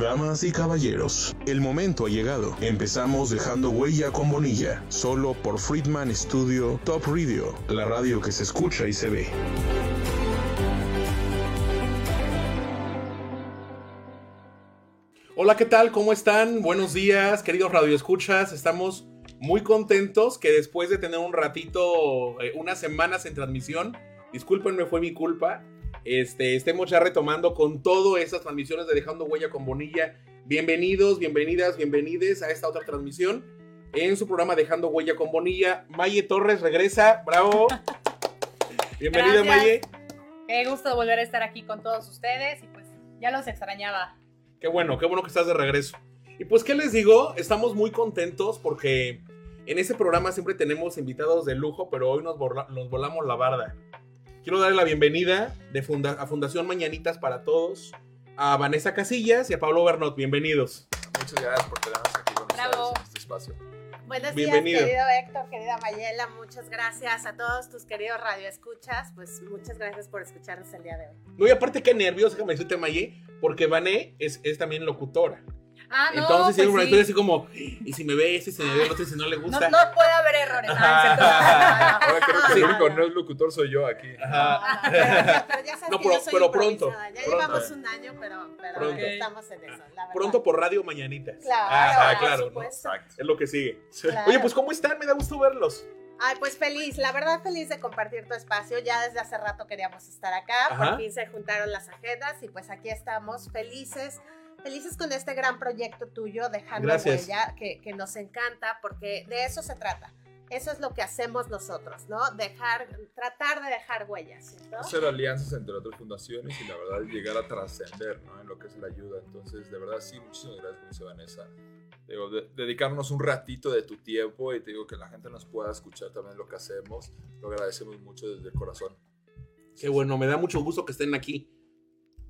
Damas y caballeros, el momento ha llegado. Empezamos dejando huella con Bonilla, solo por Friedman Studio Top Radio, la radio que se escucha y se ve. Hola, ¿qué tal? ¿Cómo están? Buenos días, queridos radioescuchas. Estamos muy contentos que después de tener un ratito, eh, unas semanas en transmisión, discúlpenme, fue mi culpa, este, estemos ya retomando con todo esas transmisiones de Dejando Huella con Bonilla. Bienvenidos, bienvenidas, bienvenides a esta otra transmisión en su programa Dejando Huella con Bonilla. Maye Torres regresa, bravo. Bienvenida, Gracias. Maye. Qué gusto volver a estar aquí con todos ustedes y pues ya los extrañaba. Qué bueno, qué bueno que estás de regreso. Y pues, ¿qué les digo? Estamos muy contentos porque en este programa siempre tenemos invitados de lujo, pero hoy nos, nos volamos la barda. Quiero darle la bienvenida de funda- a Fundación Mañanitas para Todos a Vanessa Casillas y a Pablo Bernot. Bienvenidos. Muchas gracias por tenernos aquí con Bravo. ustedes en este espacio. Buenos Bienvenido. días, querido Héctor, querida Mayela. Muchas gracias a todos tus queridos radioescuchas. Pues muchas gracias por escucharnos el día de hoy. No, y aparte, qué nervios, déjame decirte, Maye, porque Vané es, es también locutora. Ah, no, Entonces, pues sí. así como, y si me ve ese, si me ve el otro, y si no le no, gusta. no puede haber errores. Ah, Ahora creo que Sí. el único no es locutor soy yo aquí. Ajá. Pero, ya- pero ya sabes No, que pero- yo soy pero pronto. Ya pronto. llevamos un año, pero, pero Pronto. estamos en eso, la verdad. Pronto por Radio Mañanitas. Claro, Ajá, claro, ¿no? Exacto. Es lo que sigue. Claro. Oye, pues ¿cómo están? Me da gusto verlos. Ay, pues feliz, la verdad feliz de compartir tu espacio. Ya desde hace rato queríamos estar acá, Ajá. por fin se juntaron las agendas y pues aquí estamos felices, felices con este gran proyecto tuyo, dejando Gracias. huella, que, que nos encanta, porque de eso se trata. Eso es lo que hacemos nosotros, ¿no? Dejar, tratar de dejar huellas, ¿no? Hacer alianzas entre otras fundaciones y la verdad llegar a trascender ¿no? en lo que es la ayuda. Entonces, de verdad, sí, muchísimas gracias, como dice Vanessa. Digo, de- dedicarnos un ratito de tu tiempo y te digo que la gente nos pueda escuchar también lo que hacemos. Lo agradecemos mucho desde el corazón. Qué bueno, me da mucho gusto que estén aquí.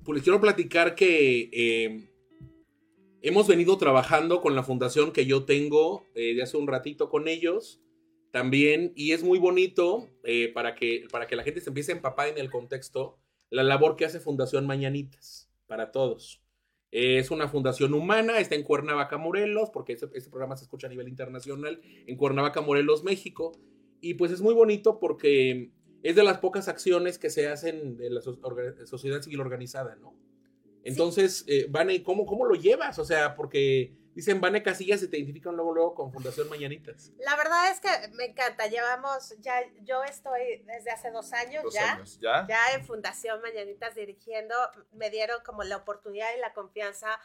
Pues les quiero platicar que eh, hemos venido trabajando con la fundación que yo tengo eh, de hace un ratito con ellos también y es muy bonito eh, para, que, para que la gente se empiece a empapar en el contexto la labor que hace Fundación Mañanitas para todos. Eh, es una fundación humana, está en Cuernavaca, Morelos, porque este, este programa se escucha a nivel internacional, en Cuernavaca, Morelos, México. Y pues es muy bonito porque es de las pocas acciones que se hacen de la so- sociedad civil organizada, ¿no? Entonces, eh, Vane, ¿cómo, ¿cómo lo llevas? O sea, porque dicen Vane Casillas y te identifican luego, luego con Fundación Mañanitas. La verdad es que me encanta, llevamos, ya, yo estoy desde hace dos años Dos ya. años, ¿ya? ya en Fundación Mañanitas dirigiendo, me dieron como la oportunidad y la confianza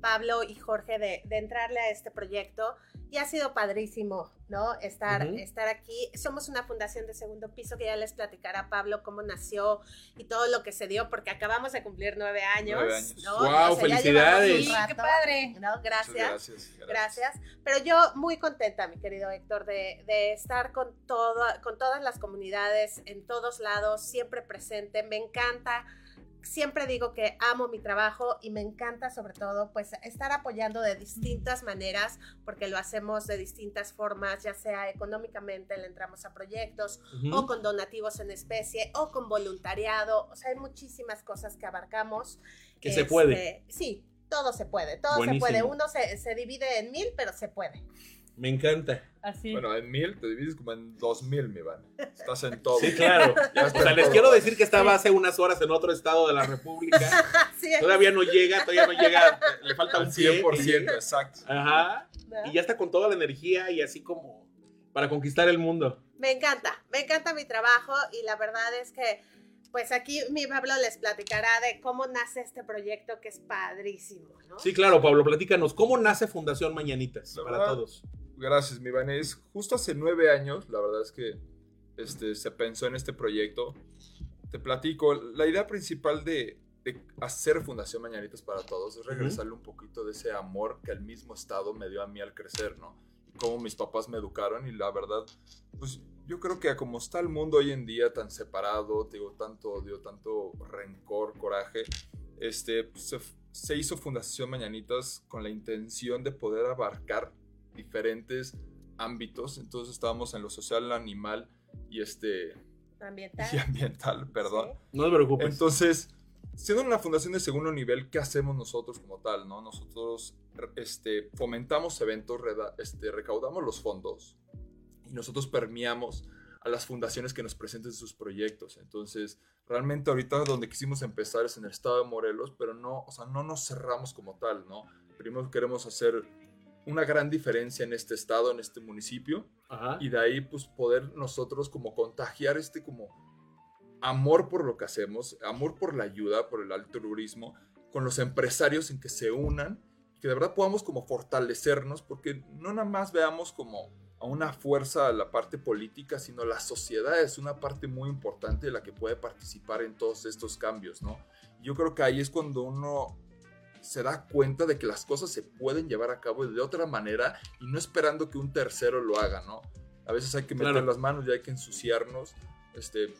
Pablo y Jorge de, de entrarle a este proyecto y ha sido padrísimo, ¿no? Estar, estar aquí. Somos una fundación de segundo piso que ya les platicará Pablo cómo nació y todo lo que se dio porque acabamos de cumplir nueve años. Nueve años. ¿no? ¡Guau, ya felicidades! Sí, rato, qué padre. ¿no? Gracias. gracias. Gracias. Pero yo muy contenta, mi querido Héctor, de, de estar con, todo, con todas las comunidades, en todos lados, siempre presente. Me encanta. Siempre digo que amo mi trabajo y me encanta sobre todo pues estar apoyando de distintas maneras porque lo hacemos de distintas formas, ya sea económicamente le entramos a proyectos o con donativos en especie o con voluntariado, o sea, hay muchísimas cosas que abarcamos. Que se Este, puede. Sí, todo se puede, todo Buenísimo. se puede. Uno se, se divide en mil, pero se puede. Me encanta. Así. Bueno, en mil te divides como en dos mil, mi van. Estás en todo. Sí, claro. O sea, les todo. quiero decir que estaba hace unas horas en otro estado de la República. Todavía no llega, todavía no llega. Le falta Al un 100%. 100%, exacto. Ajá. Y ya está con toda la energía y así como para conquistar el mundo. Me encanta, me encanta mi trabajo y la verdad es que, pues aquí mi Pablo les platicará de cómo nace este proyecto que es padrísimo, ¿no? Sí, claro, Pablo, platícanos. ¿Cómo nace Fundación Mañanitas para todos? Gracias, mi Vanés. Justo hace nueve años, la verdad es que este, se pensó en este proyecto. Te platico, la idea principal de, de hacer Fundación Mañanitas para Todos es regresarle un poquito de ese amor que el mismo Estado me dio a mí al crecer, ¿no? Cómo mis papás me educaron y la verdad, pues yo creo que como está el mundo hoy en día tan separado, digo, tanto odio, tanto rencor, coraje, este, pues, se, se hizo Fundación Mañanitas con la intención de poder abarcar diferentes ámbitos. Entonces estábamos en lo social, animal y este Ambiental. y ambiental, perdón. No te preocupes. Entonces, siendo una fundación de segundo nivel, ¿qué hacemos nosotros como tal? ¿no? Nosotros este, fomentamos eventos, reda- este, recaudamos los fondos y nosotros permeamos a las fundaciones que nos presenten sus proyectos. Entonces, realmente ahorita donde quisimos empezar es en el estado de Morelos, pero no, o sea, no nos cerramos como tal, ¿no? Primero queremos hacer una gran diferencia en este estado, en este municipio, Ajá. y de ahí pues poder nosotros como contagiar este como amor por lo que hacemos, amor por la ayuda, por el altruismo, con los empresarios en que se unan, que de verdad podamos como fortalecernos, porque no nada más veamos como a una fuerza la parte política, sino la sociedad es una parte muy importante de la que puede participar en todos estos cambios, ¿no? Yo creo que ahí es cuando uno se da cuenta de que las cosas se pueden llevar a cabo de otra manera y no esperando que un tercero lo haga, ¿no? A veces hay que meter Claro. las manos y hay que ensuciarnos, este,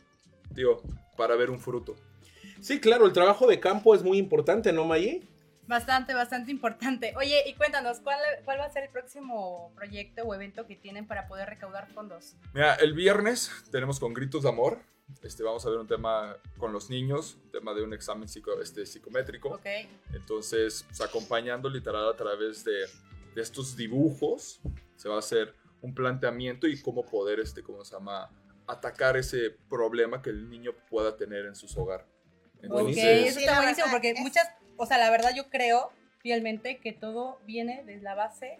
digo, para ver un fruto. Sí, claro, el trabajo de campo es muy importante, ¿no, Maye? Bastante, bastante importante. Oye, y cuéntanos, ¿cuál, ¿cuál va a ser el próximo proyecto o evento que tienen para poder recaudar fondos? Mira, el viernes tenemos con Gritos de Amor, este, vamos a ver un tema con los niños, un tema de un examen psico- este, psicométrico. Ok. Entonces, pues, acompañando literal a través de, de estos dibujos, se va a hacer un planteamiento y cómo poder, este, ¿cómo se llama? Atacar ese problema que el niño pueda tener en su hogar. Ok, eso está buenísimo porque muchas, o sea, la verdad yo creo fielmente que todo viene desde la base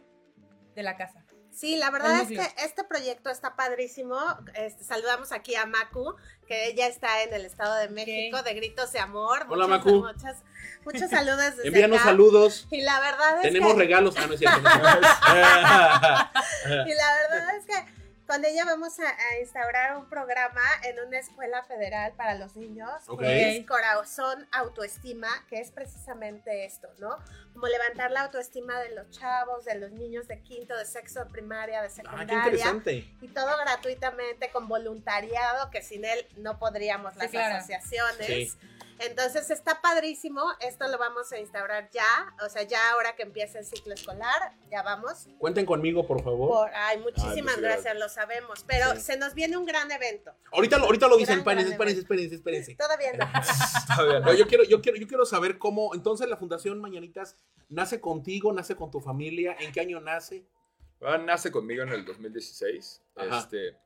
de la casa. Sí, la verdad es que este proyecto está padrísimo. Este, saludamos aquí a Macu, que ella está en el Estado de México, de Gritos de Amor. Hola, Muchos- Macu. Muchos, muchos saludos desde Envíanos acá. saludos. Y la verdad es Tenemos que... regalos. Ah, no es cierto. Y la verdad es que con ella vamos a, a instaurar un programa en una escuela federal para los niños, Ok. que es Corazón Autoestima, que es precisamente esto, ¿no? Como levantar la autoestima de los chavos, de los niños de quinto, de sexto, de primaria, de ah, qué secundaria. interesante. y todo gratuitamente con voluntariado, que sin él no podríamos las claro. asociaciones. Sí. Entonces está padrísimo, esto lo vamos a instaurar ya, o sea, ya ahora que empieza el ciclo escolar, ya vamos. Cuenten conmigo, por favor. Por, ay, muchísimas Ay, muchas gracias, gracias. lo sabemos, pero Sí. se nos viene un gran evento. Ahorita, lo- ahorita lo dicen. Espérense, espérense, espérense, espérense. Todavía no. No, yo quiero, yo quiero, yo quiero saber cómo. Entonces, la Fundación Mañanitas nace contigo, nace con tu familia. ¿En qué año nace? Ah, nace conmigo en el 2016. Ajá. Este,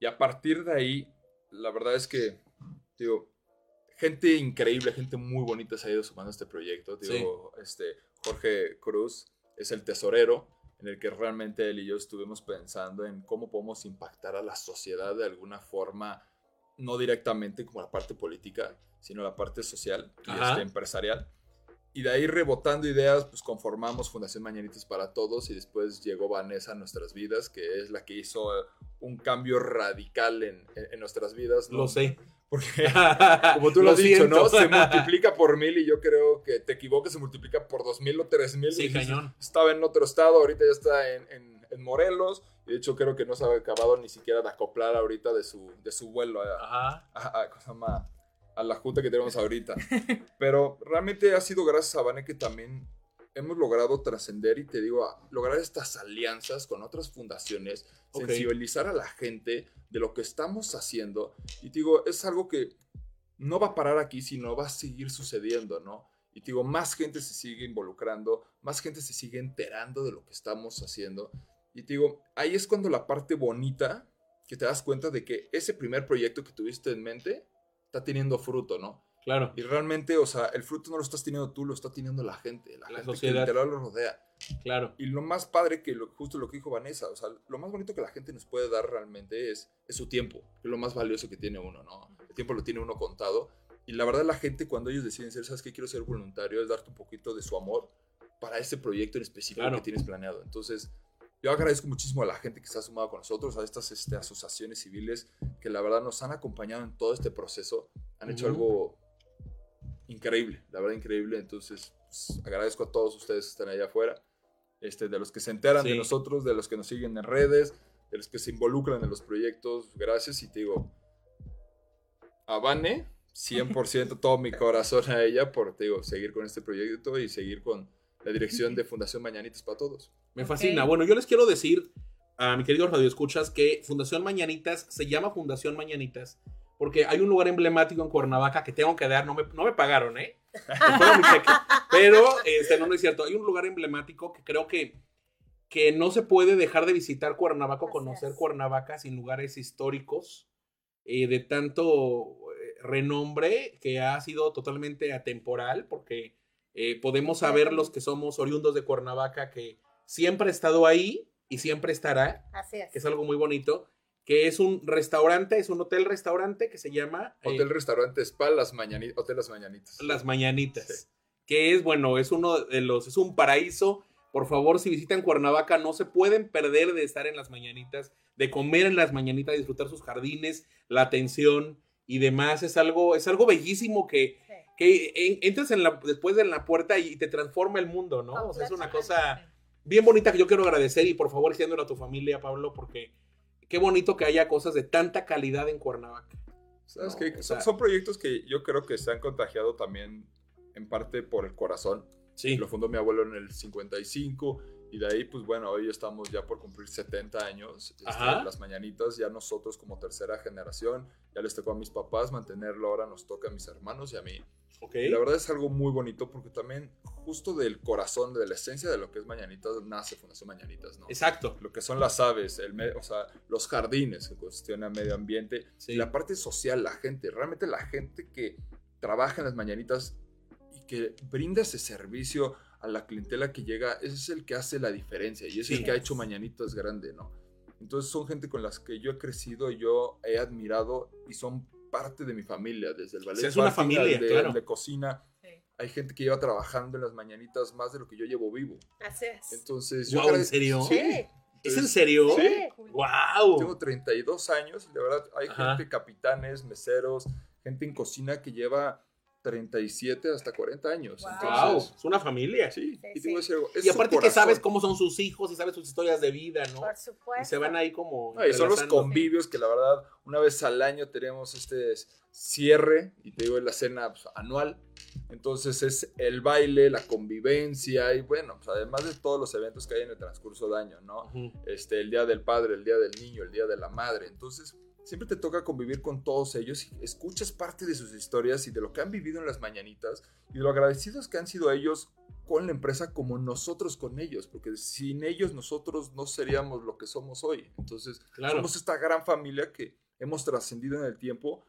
y a partir de ahí, la verdad es que, digo, gente increíble, gente muy bonita se ha ido sumando a este proyecto. Digo, este, Jorge Cruz es el tesorero en el que realmente él y yo estuvimos pensando en cómo podemos impactar a la sociedad de alguna forma, no directamente como la parte política, sino la parte social y este, empresarial. Y de ahí rebotando ideas, pues conformamos Fundación Mañanitas para Todos y después llegó Vanessa a nuestras vidas, que es la que hizo eh, un cambio radical en, en- en nuestras vidas. ¿no? Lo sé. Porque, como tú lo, has dicho. ¿no? Se multiplica por mil y yo creo que te equivocas, se multiplica por dos mil o tres mil. Sí, cañón. Estaba en otro estado, ahorita ya está en, en- en Morelos. Y de hecho creo que no se ha acabado ni siquiera de acoplar ahorita de su, de su vuelo a, Ajá. a, a- a la junta que tenemos ahorita. Pero realmente ha sido gracias a Vane que también hemos logrado trascender y te digo, a lograr estas alianzas con otras fundaciones, sensibilizar a la gente de lo que estamos haciendo. Y te digo, es algo que no va a parar aquí, sino va a seguir sucediendo, ¿no? Y te digo, más gente se sigue involucrando, más gente se sigue enterando de lo que estamos haciendo. Y te digo, ahí es cuando la parte bonita, que te das cuenta de que ese primer proyecto que tuviste en mente está teniendo fruto, ¿no? Claro. Y realmente, o sea, el fruto no lo estás teniendo tú, lo está teniendo la gente, la, La gente sociedad. que literal lo rodea. Claro. Y lo más padre que lo, justo lo que dijo Vanessa, o sea, lo más bonito que la gente nos puede dar realmente es, es su tiempo, que es lo más valioso que tiene uno, ¿no? El tiempo lo tiene uno contado. Y la verdad la gente cuando ellos deciden ser, ¿sabes qué? Quiero ser voluntario, es darte un poquito de su amor para ese proyecto en específico Claro. que tienes planeado. Entonces, yo agradezco muchísimo a la gente que se ha sumado con nosotros, a estas este, asociaciones civiles que la verdad nos han acompañado en todo este proceso, han hecho Ujú. algo increíble, la verdad increíble. Entonces, pues, agradezco a todos ustedes que están allá afuera, este, de los que se enteran de Sí. nosotros, de los que nos siguen en redes, de los que se involucran en los proyectos. Gracias y te digo, a Vane, 100% todo mi corazón a ella por, te digo, seguir con este proyecto y seguir con la dirección de Fundación Mañanitas para Todos. Me fascina. Bueno, yo les quiero decir a mi querido Radio Escuchas que Fundación Mañanitas se llama Fundación Mañanitas porque hay un lugar emblemático en Cuernavaca que tengo que dar, no me, no me pagaron, ¿eh? Pero, este, no, no es cierto. Hay un lugar emblemático que creo que, que no se puede dejar de visitar Cuernavaca o conocer. Cuernavaca sin lugares históricos eh, de tanto eh, renombre que ha sido totalmente atemporal, porque eh, podemos saber los que somos oriundos de Cuernavaca que siempre ha estado ahí y siempre estará, Así es. que es algo muy bonito, que es un restaurante, es un hotel-restaurante que se llama eh, Hotel Restaurante Spa, las mañanitas, Hotel Las Mañanitas. Las Mañanitas, Sí. que es, bueno, es uno de los, es un paraíso. Por favor, si visitan Cuernavaca, no se pueden perder de estar en las Mañanitas, de comer en las Mañanitas, disfrutar sus jardines, la atención y demás. Es algo, es algo bellísimo que, Sí. que en- entras en la, después de la puerta y te transforma el mundo, ¿no? O sea, es una cosa bien bonita que yo quiero agradecer y por favor extiéndelo a tu familia, Pablo, porque qué bonito que haya cosas de tanta calidad en Cuernavaca. ¿Sabes No, qué? o son, sea- son proyectos que yo creo que se han contagiado también en parte por el corazón. Sí. Lo fundó mi abuelo en el 55 y de ahí, pues bueno, hoy estamos ya por cumplir 70 años. este, las mañanitas, ya nosotros como tercera generación, ya les tocó a mis papás mantenerlo, ahora nos toca a mis hermanos y a mí. Y la verdad es algo muy bonito porque también justo del corazón, de la esencia de lo que es Mañanitas, nace Fundación Mañanitas, ¿no? Exacto. Lo que son las aves, el o sea, los jardines que cuestionan medio ambiente, Sí. y la parte social, la gente, realmente la gente que trabaja en las mañanitas y que brinda ese servicio a la clientela que llega, ese es el que hace la diferencia y es Sí. el que ha hecho Mañanitas grande, ¿no? Entonces son gente con las que yo he crecido, yo he admirado y son parte de mi familia, desde el ballet. Sí, es una familia, de, claro. al de cocina. Sí. Hay gente que lleva trabajando en las mañanitas más de lo que yo llevo vivo. Así es. Entonces, yo ¿en serio? Sí. ¿Es en serio? Sí. ¡Wow! Tengo 32 años y de verdad hay Ajá. gente, capitanes, meseros, gente en cocina que lleva 37 hasta 40 años. Wow. ¡Wow! Entonces, Es una familia. sí, Sí, y sí. algo. es Y aparte que sabes cómo son sus hijos y sabes sus historias de vida, ¿no? Por supuesto. Y se van ahí como. No, y son los convivios que la verdad una vez al año tenemos este cierre y te digo es la cena pues, anual. Entonces es el baile, la convivencia y bueno, pues, además de todos los eventos que hay en el transcurso de año, ¿no? Ujú. este, el día del padre, el día del niño, el día de la madre. Entonces, siempre te toca convivir con todos ellos y escuchas parte de sus historias y de lo que han vivido en las mañanitas y de lo agradecidos que han sido ellos con la empresa como nosotros con ellos, porque sin ellos nosotros no seríamos lo que somos hoy. Entonces, Claro. somos esta gran familia que hemos trascendido en el tiempo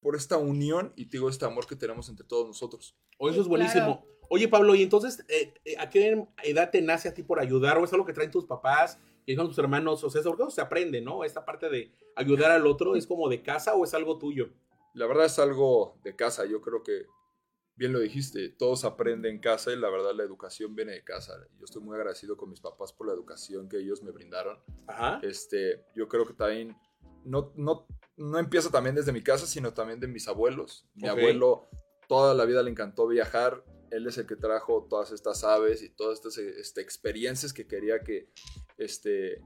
por esta unión y te digo, este amor que tenemos entre todos nosotros. O eso es buenísimo. claro. Oye, Pablo, y entonces, eh, eh, ¿a qué edad te nace a ti por ayudar? ¿O es algo que traen tus papás? ¿Y son tus hermanos? O sea, ¿es algo que se aprende, no? Esta parte de ayudar al otro, ¿es como de casa o es algo tuyo? La verdad es algo de casa, yo creo que bien lo dijiste, todos aprenden en casa y la verdad la educación viene de casa. Yo estoy muy agradecido con mis papás por la educación que ellos me brindaron. Ajá. Este, yo creo que también no, no, no empieza también desde mi casa, sino también de mis abuelos. Mi abuelo toda la vida le encantó viajar, él es el que trajo todas estas aves y todas estas este, experiencias que quería que este,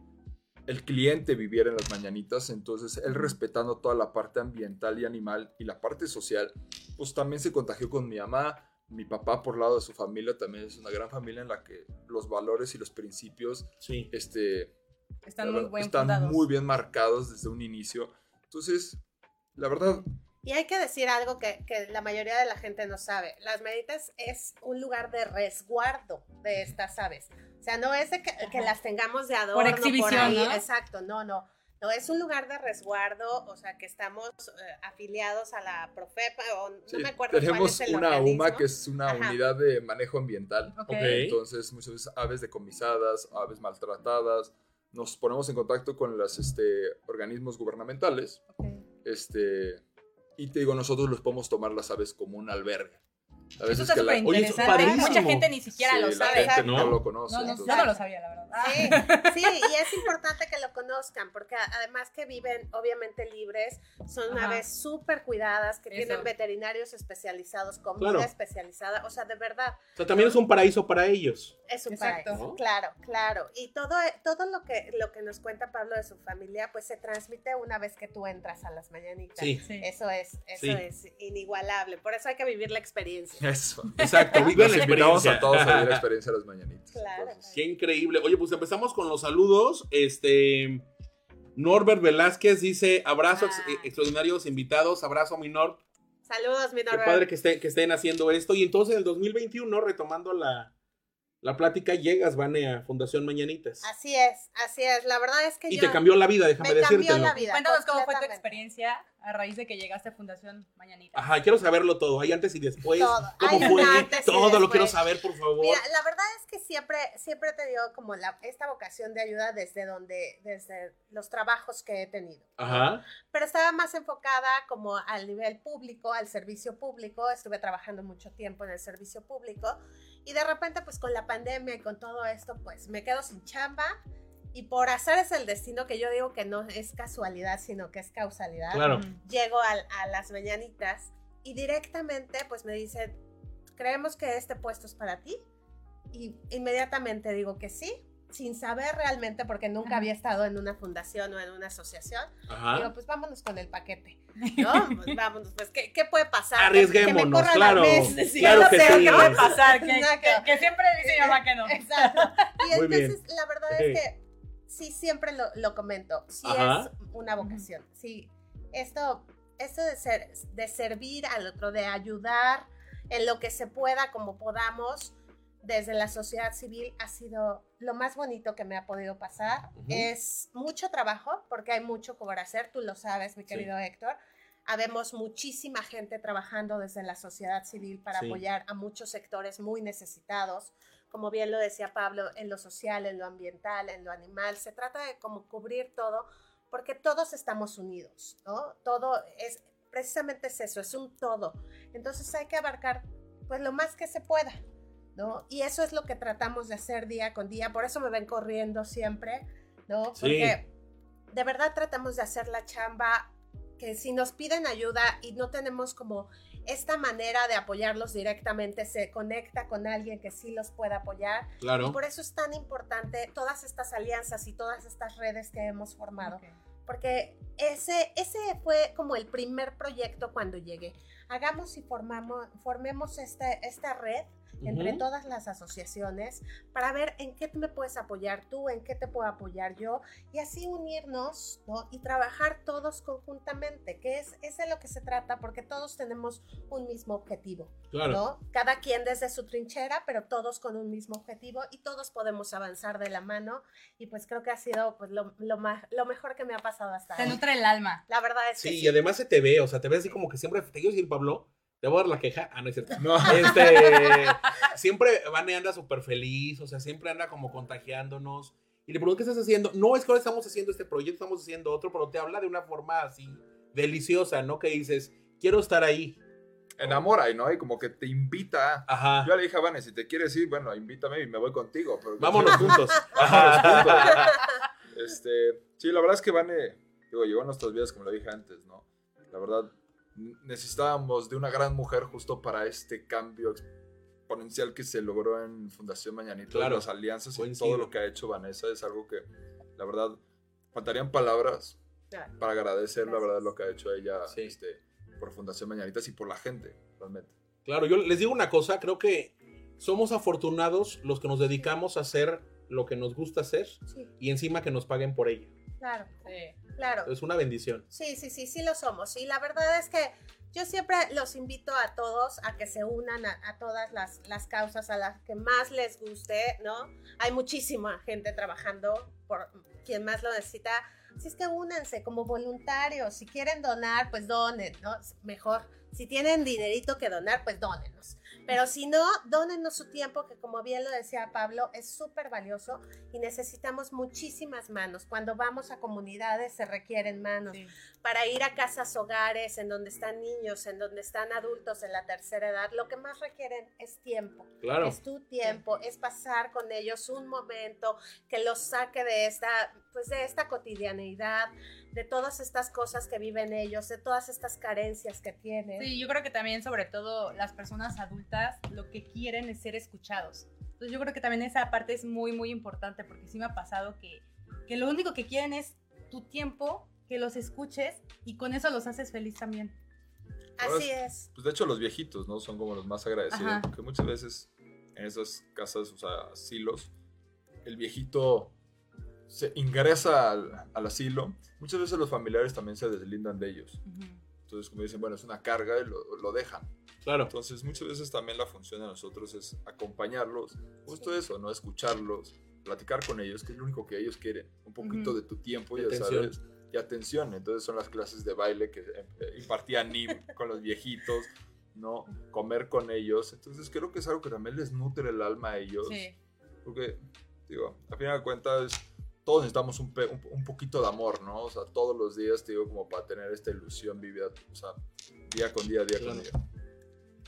el cliente viviera en las mañanitas. Entonces, él respetando toda la parte ambiental y animal y la parte social, pues también se contagió con mi mamá. Mi papá, por lado de su familia, también es una gran familia en la que los valores y los principios Sí. este, Están la muy están muy bien marcados desde un inicio. Entonces, la verdad, Y hay que decir algo que, que la mayoría de la gente no sabe. Las meditas es un lugar de resguardo de estas aves. O sea, no es de que, que las tengamos de adorno exhibición, ahí. ¿no? Exacto, no, no. No, es un lugar de resguardo, o sea, que estamos eh, afiliados a la Profepa, o no sí, me acuerdo cuál tenemos es el una organismo. UMA que es una Ajá. unidad de manejo ambiental. Ok. Entonces, muchas veces aves decomisadas, aves maltratadas. Nos ponemos en contacto con los este, organismos gubernamentales. Ok. Este, y te digo, nosotros los podemos tomar las aves como un albergue. A Eso veces está que la, súper Oye, eso es. Mucha gente ni siquiera sí, lo la sabe. gente no, ¿no? lo conoce. No, no, entonces- yo no lo sabía, la verdad. Sí, sí, y es importante que lo conozcan, porque además que viven obviamente libres, son Ajá. aves súper cuidadas, que Eso. tienen veterinarios especializados, comida Claro. especializada, o sea, de verdad, O sea, también es un paraíso para ellos. es un Exacto. paraíso. ¿No? Claro, claro. Y todo, todo lo, que, lo que nos cuenta Pablo de su familia, pues se transmite una vez que tú entras a las mañanitas. Sí. Sí. Eso es, eso Sí. es inigualable. Por eso hay que vivir la experiencia. Eso. Exacto, Los la invitamos experiencia. a todos a vivir la experiencia de las mañanitas. Claro. Entonces, Qué increíble. Oye, pues empezamos con los saludos. Este. Norbert Velázquez dice: abrazo, ex- Ah. extraordinarios invitados. Abrazo, mi Nor. Saludos, mi Qué Norbert. padre que, esté- que estén haciendo esto. Y entonces en el 2021, retomando la, la plática, llegas, Vane, a Fundación Mañanitas. Así es, así es. La verdad es que Y yo te cambió la vida, déjame me cambió decírtelo. la vida. Cuéntanos cómo fue tu experiencia a raíz de que llegaste a Fundación Mañanita. Ajá, quiero saberlo todo. Hay antes y después. Todo. ¿Cómo Hay fue? antes y Todo lo quiero saber, por favor. Mira, la verdad es que siempre, siempre he tenido como la, esta vocación de ayuda desde donde, desde los trabajos que he tenido. Ajá. Pero estaba más enfocada como al nivel público, al servicio público. Estuve trabajando mucho tiempo en el servicio público y de repente pues con la pandemia y con todo esto pues me quedo sin chamba y por hacer es el destino que yo digo que no es casualidad sino que es causalidad. Claro. Llego al- a, las mañanitas y directamente pues me dicen, creemos que este puesto es para ti. Y inmediatamente digo que sí, sin saber realmente porque nunca Ajá. había estado en una fundación o en una asociación. Digo, Ajá. pues vámonos con el paquete. ¿No? Pues vámonos, pues ¿qué, qué puede pasar? Arriesguémonos, Que me corran claro. mes. Sí, Claro no que sé sí. qué puede pasar, que, que- que siempre dice mi mamá que no. Exacto. Y Muy bien. entonces la verdad es que sí, siempre lo, lo comento. Sí Ajá. es una vocación. Sí, esto, esto de, ser, de servir al otro, de ayudar en lo que se pueda, como podamos, desde la sociedad civil ha sido lo más bonito que me ha podido pasar. Es mucho trabajo porque hay mucho por hacer, tú lo sabes, mi Sí. querido Héctor. Habemos muchísima gente trabajando desde la sociedad civil para Sí. apoyar a muchos sectores muy necesitados, como bien lo decía Pablo, en lo social, en lo ambiental, en lo animal. Se trata de como cubrir todo, porque todos estamos unidos, ¿no? Todo es, precisamente es eso, es un todo. Entonces hay que abarcar pues lo más que se pueda, ¿no? Y eso es lo que tratamos de hacer día con día, por eso me ven corriendo siempre, ¿no? Sí. Porque de verdad tratamos de hacer la chamba que si nos piden ayuda y no tenemos como esta manera de apoyarlos directamente, se conecta con alguien que sí los pueda apoyar. Y Claro. por eso es tan importante todas estas alianzas y todas estas redes que hemos formado porque ese, ese fue como el primer proyecto cuando llegué. Hagamos y formamos, formemos este, esta red entre Ujú. todas las asociaciones para ver en qué me puedes apoyar tú, en qué te puedo apoyar yo, y así unirnos ¿no? y trabajar todos conjuntamente, que es, es de lo que se trata, porque todos tenemos un mismo objetivo. Claro. ¿no? Cada quien desde su trinchera, pero todos con un mismo objetivo y todos podemos avanzar de la mano y pues creo que ha sido pues lo, lo, ma- lo mejor que me ha pasado hasta Te ahora. nutre el alma. La verdad es que Sí, sí. y además se te ve, o sea, te ves así como que siempre, te quiero decir, Pablo, te voy a dar la queja. Ah, no es cierto. No, Este, siempre Vane anda súper feliz, o sea, siempre anda como contagiándonos. Y le pregunto, ¿qué estás haciendo? No, es que ahora estamos haciendo este proyecto, estamos haciendo otro, pero te habla de una forma así deliciosa, ¿no? Que dices, quiero estar ahí. enamora y no, y como que te invita. Ajá. Yo le dije a Vane, si te quieres ir, bueno, invítame y me voy contigo. Pero Vámonos juntos. Vámonos juntos. Este, sí, la verdad es que Vane, digo, llegó a nuestras vidas como lo dije antes, ¿no? La verdad, necesitábamos de una gran mujer justo para este cambio exponencial que se logró en Fundación Mañanito. Claro, las alianzas y coincido. todo lo que ha hecho Vanessa es algo que, la verdad, faltarían palabras Claro. para agradecer, la Gracias. verdad, lo que ha hecho ella Sí. este, por Fundación Mañanitas y por la gente, realmente. Claro, yo les digo una cosa, creo que somos afortunados los que nos dedicamos a hacer lo que nos gusta hacer Sí, y encima que nos paguen por ello. claro, Sí. Claro. Es una bendición. Sí, sí, sí, sí lo somos. Y la verdad es que yo siempre los invito a todos a que se unan a, a todas las, las causas a las que más les guste, ¿no? Hay muchísima gente trabajando por quien más lo necesita. Si es que únanse como voluntarios. Si quieren donar, pues donen, ¿no? Mejor. Si tienen dinerito que donar, pues dónenos. Pero si no, dónenos su tiempo, que como bien lo decía Pablo, es súper valioso y necesitamos muchísimas manos. Cuando vamos a comunidades se requieren manos Sí. para ir a casas hogares en donde están niños, en donde están adultos en la tercera edad, lo que más requieren es tiempo. Claro. Es tu tiempo, es pasar con ellos un momento que los saque de esta, pues de esta cotidianeidad, de todas estas cosas que viven ellos, de todas estas carencias que tienen. Sí, yo creo que también, sobre todo, las personas adultas lo que quieren es ser escuchados. Entonces, yo creo que también esa parte es muy, muy importante porque sí me ha pasado que, que lo único que quieren es tu tiempo, que los escuches y con eso los haces feliz también. Así es. Pues de hecho los viejitos, ¿no? Son como los más agradecidos, Ajá. porque muchas veces en esas casas, o sea, asilos, el viejito se ingresa al, al asilo. Muchas veces los familiares también se deslindan de ellos. Entonces, como dicen, bueno, es una carga y lo, lo dejan. Claro. Entonces, muchas veces también la función de nosotros es acompañarlos, justo eso, ¿no? Escucharlos, platicar con ellos, que es lo único que ellos quieren. Un poquito de tu tiempo, De ya atención. sabes, y atención. Entonces, son las clases de baile que eh, impartía Nim con los viejitos, ¿no? Comer con ellos. Entonces, creo que es algo que también les nutre el alma a ellos. Sí. Porque, digo, a final de cuentas, todos necesitamos un, un, un poquito de amor, ¿no? O sea, todos los días, te digo, como para tener esta ilusión vivida, o sea, día con día, día con Claro. día.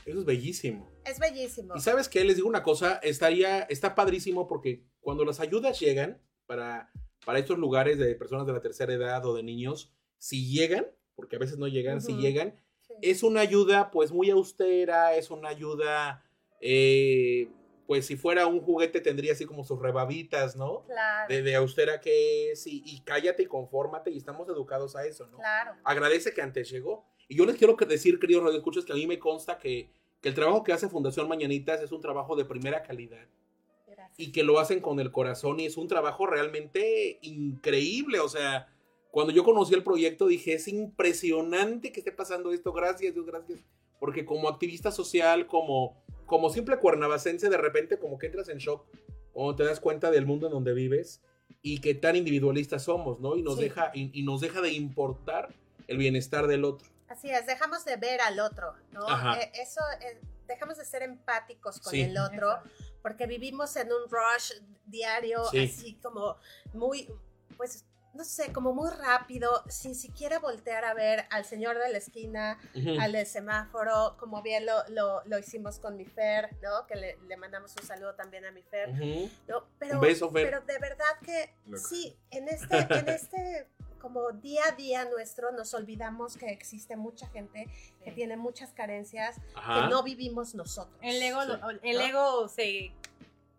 Eso es bellísimo. Es bellísimo. Y sabes qué, les digo una cosa, estaría, está padrísimo porque cuando las ayudas llegan para, para estos lugares de personas de la tercera edad o de niños, si llegan, porque a veces no llegan, si Ujú. llegan, Sí. es una ayuda pues muy austera, es una ayuda, eh, pues si fuera un juguete tendría así como sus rebabitas, ¿no? Claro, De, de austera que es y, y cállate y confórmate y estamos educados a eso, ¿no? claro. agradece que antes llegó. Y yo les quiero decir, queridos radioescuchas, que a mí me consta que, que el trabajo que hace Fundación Mañanitas es un trabajo de primera calidad Gracias. y que lo hacen con el corazón y es un trabajo realmente increíble. O sea, cuando yo conocí el proyecto dije, es impresionante que esté pasando esto. Gracias, Dios, gracias. Porque como activista social, como, como simple cuernavacense, de repente como que entras en shock cuando te das cuenta del mundo en donde vives y que tan individualistas somos, ¿no? Y nos, Sí. deja, y, y nos deja de importar el bienestar del otro. Así es, dejamos de ver al otro, ¿no? Ajá. Eh, eso, eh, dejamos de ser empáticos con Sí. el otro, porque vivimos en un rush diario, Sí. así como muy, pues, no sé, como muy rápido, sin siquiera voltear a ver al señor de la esquina, al del semáforo, como bien lo, lo, lo hicimos con mi Fer, ¿no? Que le, le mandamos un saludo también a mi Fer. ¿no? Pero, Un beso, Fer. pero de verdad que sí, en este, en este como día a día nuestro nos olvidamos que existe mucha gente que Sí. tiene muchas carencias Ajá. que no vivimos nosotros. El ego, Sí. el ¿No? ego se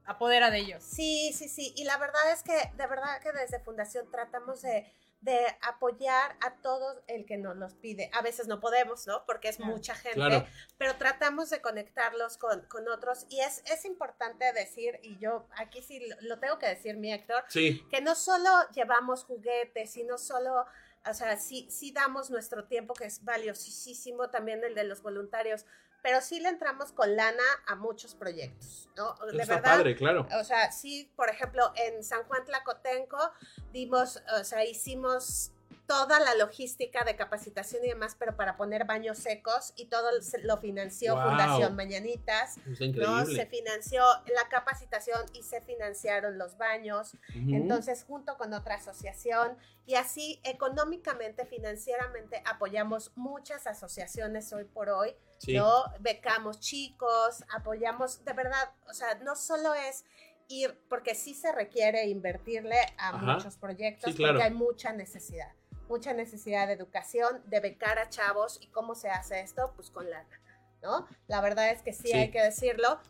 apodera de ellos. Sí, sí, sí. Y la verdad es que, de verdad que desde Fundación tratamos de, de apoyar a todo el que nos los pide. A veces no podemos, ¿no? Porque es Claro. mucha gente. Claro. Pero tratamos de conectarlos con, con otros. Y es, es importante decir, y yo aquí sí lo, lo tengo que decir, mi Héctor, Sí, que no solo llevamos juguetes, y no solo, o sea, sí, sí damos nuestro tiempo, que es valiosísimo también el de los voluntarios, pero sí le entramos con lana a muchos proyectos, ¿no? De está verdad. padre, claro. O sea, sí, por ejemplo, en San Juan Tlacotenco dimos, o sea, hicimos toda la logística de capacitación y demás, pero para poner baños secos y todo lo financió Wow. Fundación Mañanitas, ¿no? Se financió la capacitación y se financiaron los baños. Entonces, junto con otra asociación, y así económicamente, financieramente, apoyamos muchas asociaciones hoy por hoy, Sí. ¿no? Becamos chicos, apoyamos, de verdad, o sea, no solo es ir, porque sí se requiere invertirle a Ajá. muchos proyectos, Sí, claro. porque hay mucha necesidad, mucha necesidad de educación, de becar a chavos, y cómo se hace esto, pues con lana, ¿no? La verdad es que sí, Sí. hay que decirlo,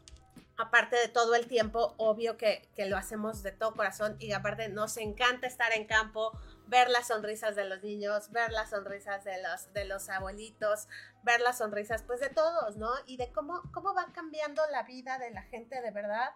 aparte de todo el tiempo, obvio que, que lo hacemos de todo corazón y aparte nos encanta estar en campo, ver las sonrisas de los niños, ver las sonrisas de los, de los abuelitos, ver las sonrisas pues de todos, ¿no? Y de cómo, cómo va cambiando la vida de la gente de verdad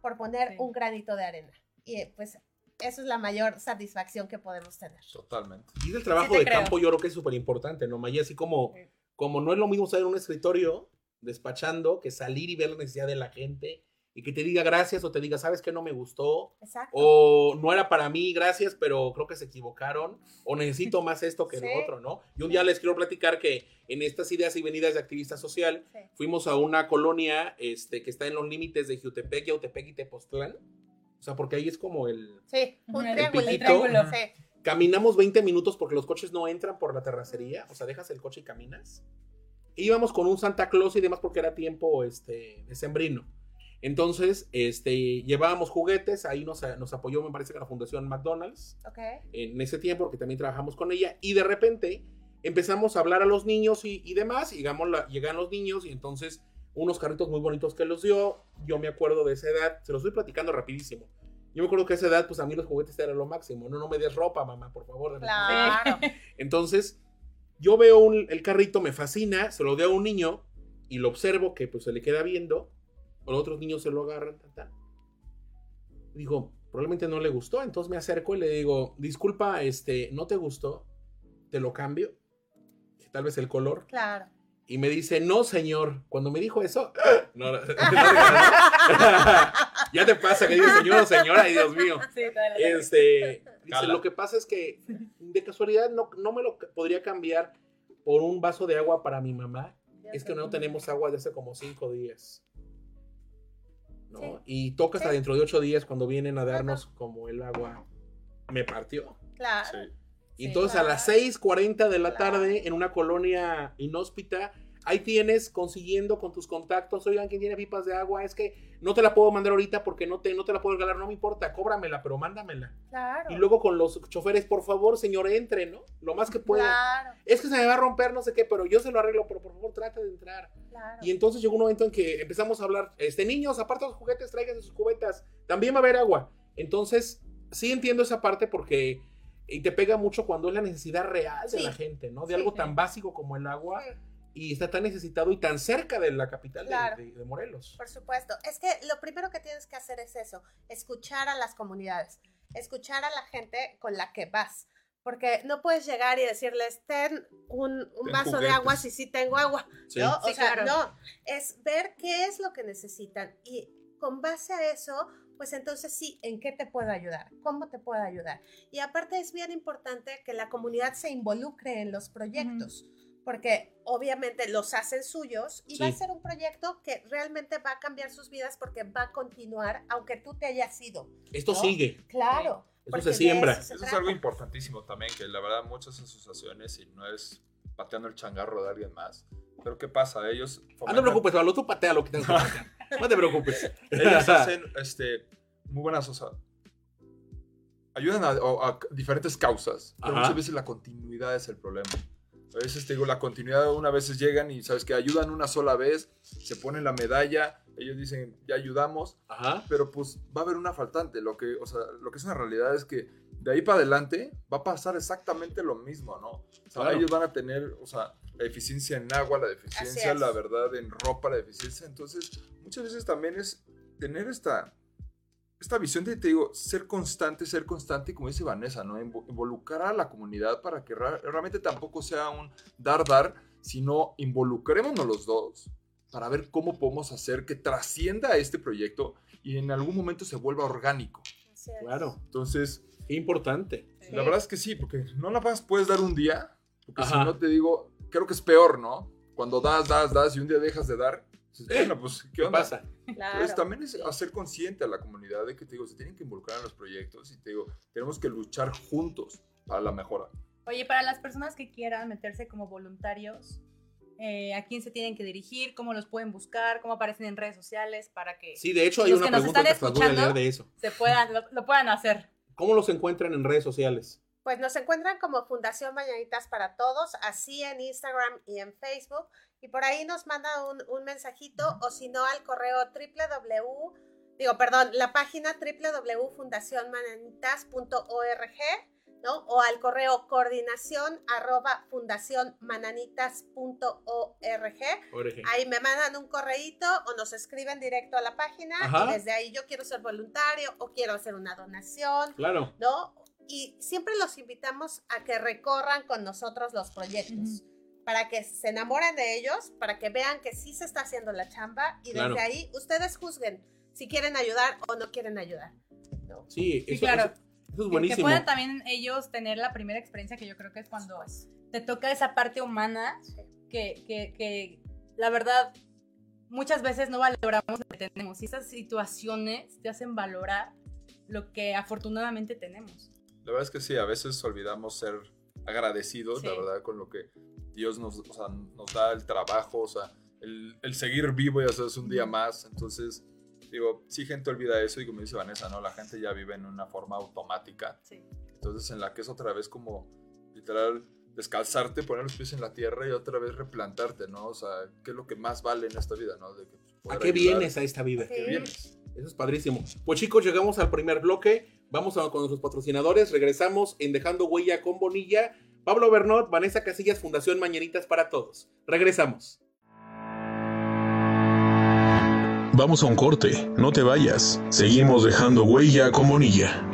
por poner Sí. un granito de arena. Y pues eso es la mayor satisfacción que podemos tener. Totalmente. Y el trabajo Sí de creo. campo yo creo que es súper importante, ¿no, Maya? Así como, Sí. como no es lo mismo estar en un escritorio despachando que salir y ver la necesidad de la gente y que te diga gracias o te diga, ¿sabes qué no me gustó? Exacto. O no era para mí, gracias, pero creo que se equivocaron. O necesito más esto que Sí. lo otro, ¿no? Y un día les quiero platicar que en estas ideas y venidas de activista social, Sí. fuimos a una colonia este, que está en los límites de Jutepec, Yautepec y Tepoztlán. O sea, porque ahí es como el... Sí, un El triángulo. piquito. triángulo. Sí. Caminamos 20 minutos porque los coches no entran por la terracería. O sea, dejas el coche y caminas. Íbamos con un Santa Claus y demás porque era tiempo este, decembrino. Entonces, este, llevábamos juguetes. Ahí nos, nos apoyó, me parece que la Fundación McDonald's Ok. en ese tiempo, porque también trabajamos con ella, y de repente empezamos a hablar a los niños y, y demás, y llegamos la- llegan los niños, y entonces unos carritos muy bonitos que los dio, yo me acuerdo de esa edad, se los estoy platicando rapidísimo. Yo me acuerdo que a esa edad, pues a mí los juguetes eran lo máximo, no, no me des ropa, mamá, por favor. Claro. entonces, yo veo un- el carrito, me fascina, se lo doy a un niño y lo observo que pues se le queda viendo, los otros niños se lo agarran, ta, ta. Digo, probablemente no le gustó, entonces me acerco y le digo, disculpa, este, ¿no te gustó? ¿Te lo cambio? tal vez el color. Claro. Y me dice, no, señor. Cuando me dijo eso, no, no, no, ya te pasa que dice señor o señora, ay Dios mío. Sí, dale. Este, dice, lo que pasa es que de casualidad no, no me lo podría cambiar por un vaso de agua para mi mamá. Es que no tenemos agua desde hace como cinco días. ¿No? Sí. Y toca hasta Sí. dentro de ocho días cuando vienen a darnos como el agua me partió. Claro. Sí. Y entonces a las claro. 6:40 de la tarde en una colonia inhóspita, ahí tienes consiguiendo con tus contactos, oigan, ¿quién tiene pipas de agua? Es que no te la puedo mandar ahorita porque no te, no te la puedo regalar, no me importa, cóbramela, pero mándamela. Claro. Y luego con los choferes, por favor, señor, entre, ¿no? Lo más que pueda. Claro, Es que se me va a romper, no sé qué, pero yo se lo arreglo, pero por favor, trate de entrar. claro. Y entonces llegó un momento en que empezamos a hablar, este, niños, aparte los juguetes, traigan sus cubetas, también va a haber agua. Entonces, sí entiendo esa parte porque y te pega mucho cuando es la necesidad real de Sí. la gente, ¿no? De Sí. algo Sí. tan básico como el agua Sí. y está tan necesitado y tan cerca de la capital de- Claro. de, de Morelos. Por supuesto. Es que lo primero que tienes que hacer es eso, escuchar a las comunidades, escuchar a la gente con la que vas. Porque no puedes llegar y decirles, ten un, un Ten vaso de juguetes. agua si sí tengo agua. Sí. ¿no? O Sí, sea, claro. no. Es ver qué es lo que necesitan. Y con base a eso, pues entonces sí, ¿en qué te puedo ayudar? ¿Cómo te puedo ayudar? Y aparte es bien importante que la comunidad se involucre en los proyectos. Porque obviamente los hacen suyos y va a Sí. ser un proyecto que realmente va a cambiar sus vidas porque va a continuar aunque tú te hayas ido. Esto ¿no? Claro. Claro. Eso se siembra. eso se Eso es algo importantísimo también, que la verdad muchas asociaciones, y no es pateando el changarro de alguien más, pero ¿qué pasa? Ellos... Ah, no te fomentan- preocupes, Pablo, tú patea lo que tengas que. No te preocupes. Ellos hacen este, muy buenas, o sea, ayudan a, a- a diferentes causas, pero Ajá. muchas veces la continuidad es el problema. A veces te digo, la continuidad, una vez llegan y sabes que ayudan una sola vez, se ponen la medalla, ellos dicen, ya ayudamos, Ajá. pero pues va a haber una faltante. Lo que, o sea, lo que es una realidad es que de ahí para adelante va a pasar exactamente lo mismo, ¿no? O sea, Claro. ellos van a tener, o sea, la deficiencia en agua, la deficiencia, la verdad, en ropa, la deficiencia. Entonces, muchas veces también es tener esta, esta visión de, te digo, ser constante, ser constante, y como dice Vanessa, ¿no? Invo- Involucrar a la comunidad para que realmente tampoco sea un dar, dar, sino involucrémonos los dos para ver cómo podemos hacer que trascienda este proyecto y en algún momento se vuelva orgánico. Claro. Entonces, Qué importante. Sí. la verdad es que sí, porque no la más puedes dar un día, porque si Ajá. no te digo, creo que es peor, ¿no? Cuando das, das, das y un día dejas de dar, dices, Eh, bueno, pues, ¿qué ¿Qué onda? pasa? Claro. Entonces también es hacer consciente a la comunidad de que te digo, se tienen que involucrar en los proyectos y te digo, tenemos que luchar juntos para la mejora. Oye, para las personas que quieran meterse como voluntarios, eh, ¿a quién se tienen que dirigir? ¿Cómo los pueden buscar? ¿Cómo aparecen en redes sociales? Para que Sí, de hecho hay Los una que nos pregunta están que leer escuchando. de eso. se puedan, lo, lo puedan hacer. ¿Cómo los encuentran en redes sociales? Pues nos encuentran como Fundación Mañanitas para Todos, así en Instagram y en Facebook. Y por ahí nos manda un, mensajito o si no al correo www, digo, perdón, la página www.fundacionmananitas.org, ¿no? O al correo coordinación arroba fundacionmananitas.org. ORG. Ahí me mandan un correíto o nos escriben directo a la página Ajá. y desde ahí yo quiero ser voluntario o quiero hacer una donación, Claro. ¿no? Y siempre los invitamos a que recorran con nosotros los proyectos, para que se enamoren de ellos, para que vean que sí se está haciendo la chamba y Claro. desde ahí ustedes juzguen si quieren ayudar o no quieren ayudar. ¿no? Sí, Sí, eso, claro. eso- eso es Que- Que buenísimo. puedan también ellos tener la primera experiencia que yo creo que es cuando te toca esa parte humana que, que, que la verdad muchas veces no valoramos lo que tenemos y esas situaciones te hacen valorar lo que afortunadamente tenemos. La verdad es que sí, a veces olvidamos ser agradecidos, la Sí. verdad, con lo que Dios nos, o sea, nos da el trabajo, o sea, el, el seguir vivo y hacerse un día más. Entonces, digo, sí gente olvida eso y como dice Vanessa, ¿no? La gente ya vive en una forma automática. Sí. Entonces, en la que es otra vez como, literal, descalzarte, poner los pies en la tierra y otra vez replantarte, ¿no? O sea, ¿qué es lo que más vale en esta vida, ¿no? De que, pues, ¿A qué ayudar. vienes a esta vida? ¿A qué vienes? Eso es padrísimo. Pues chicos, llegamos al primer bloque. Vamos a, con nuestros patrocinadores. Regresamos en Dejando Huella con Bonilla. Pablo Bernot, Vanessa Casillas, Fundación Mañanitas para Todos. Regresamos. Vamos a un corte, no te vayas. Seguimos dejando huella con Bonilla.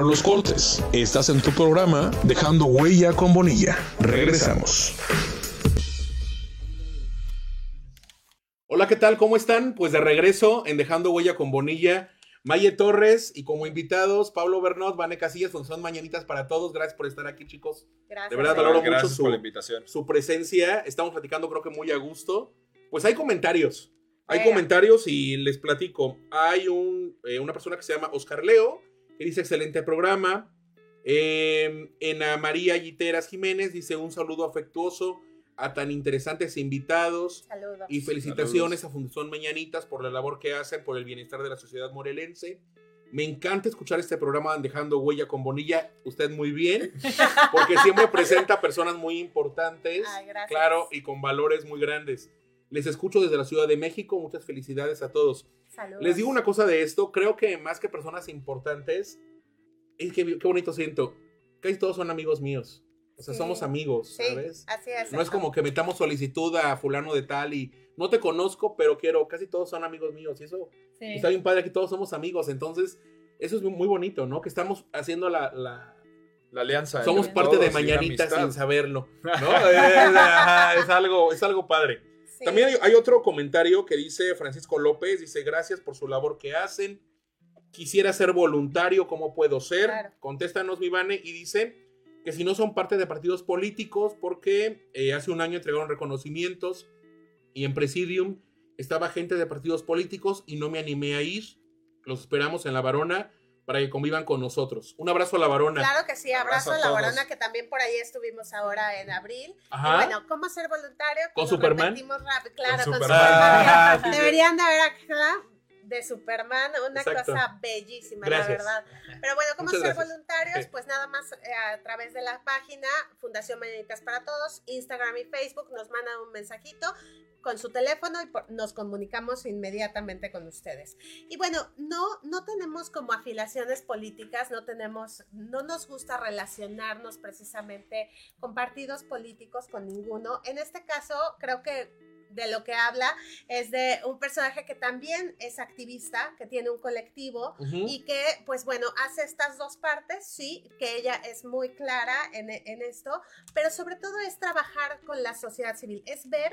Acabaron los cortes. Estás en tu programa Dejando Huella con Bonilla. Regresamos. Hola, ¿qué tal? ¿Cómo están? Pues de regreso en Dejando Huella con Bonilla, Maye Torres y como invitados Pablo Bernot, Vane Casillas, son mañanitas para todos. Gracias por estar aquí, chicos. Gracias. De verdad, valoro mucho su, por la invitación. su presencia. Estamos platicando, creo que muy a gusto. Pues hay comentarios. Hay Venga. comentarios y les platico. Hay un, eh, una persona que se llama Oscar Leo, que dice excelente programa. Eh, Ana María Guiteras Jiménez dice un saludo afectuoso a tan interesantes invitados Saludos. y felicitaciones a Fundación Mañanitas por la labor que hacen por el bienestar de la sociedad morelense. Me encanta escuchar este programa Dejando Huella con Bonilla. Usted muy bien, porque siempre presenta personas muy importantes, Ay, gracias. claro, y con valores muy grandes. Les escucho desde la Ciudad de México. Muchas felicidades a todos. Saludos. Les digo una cosa de esto. Creo que más que personas importantes, es que qué bonito siento. Casi todos son amigos míos. O sea, Sí. somos amigos, Sí, ¿sabes? así es. No es como que metamos solicitud a fulano de tal y no te conozco, pero quiero, casi todos son amigos míos y eso Sí. está bien padre que todos somos amigos, entonces eso es muy bonito, ¿no? Que estamos haciendo la... la- La alianza. somos entre parte de todos y una Mañanita amistad. sin saberlo, ¿no? es, es algo, es algo padre. Sí. También hay, hay otro comentario que dice Francisco López, dice gracias por su labor que hacen, quisiera ser voluntario, ¿cómo puedo ser? Claro. Contéstanos, mi Vane, y dice que si no son parte de partidos políticos, porque eh, hace un año entregaron reconocimientos y en Presidium estaba gente de partidos políticos y no me animé a ir. Los esperamos en La Varona para que convivan con nosotros. Un abrazo a La Varona. Claro que sí, abrazo Abrazo a a la. Varona, que también por ahí estuvimos ahora en abril. Y Ajá. bueno, ¿cómo ser voluntario? ¿Con Superman? rápido, Claro, con, Con Superman. Ah, sí, sí. Deberían de haber acá de Superman, una Exacto. cosa bellísima, Gracias. la verdad. Pero bueno, ¿cómo Muchas ser gracias. voluntarios? Sí. Pues nada más eh, a través de la página Fundación Mañanitas para Todos, Instagram y Facebook, nos mandan un mensajito con su teléfono y por- nos comunicamos inmediatamente con ustedes. Y bueno, no, no tenemos como afiliaciones políticas, no tenemos, no nos gusta relacionarnos precisamente con partidos políticos, con ninguno. En este caso, creo que de lo que habla es de un personaje que también es activista, que tiene un colectivo y que, pues bueno, hace estas dos partes, sí, que ella es muy clara en, en esto, pero sobre todo es trabajar con la sociedad civil, es ver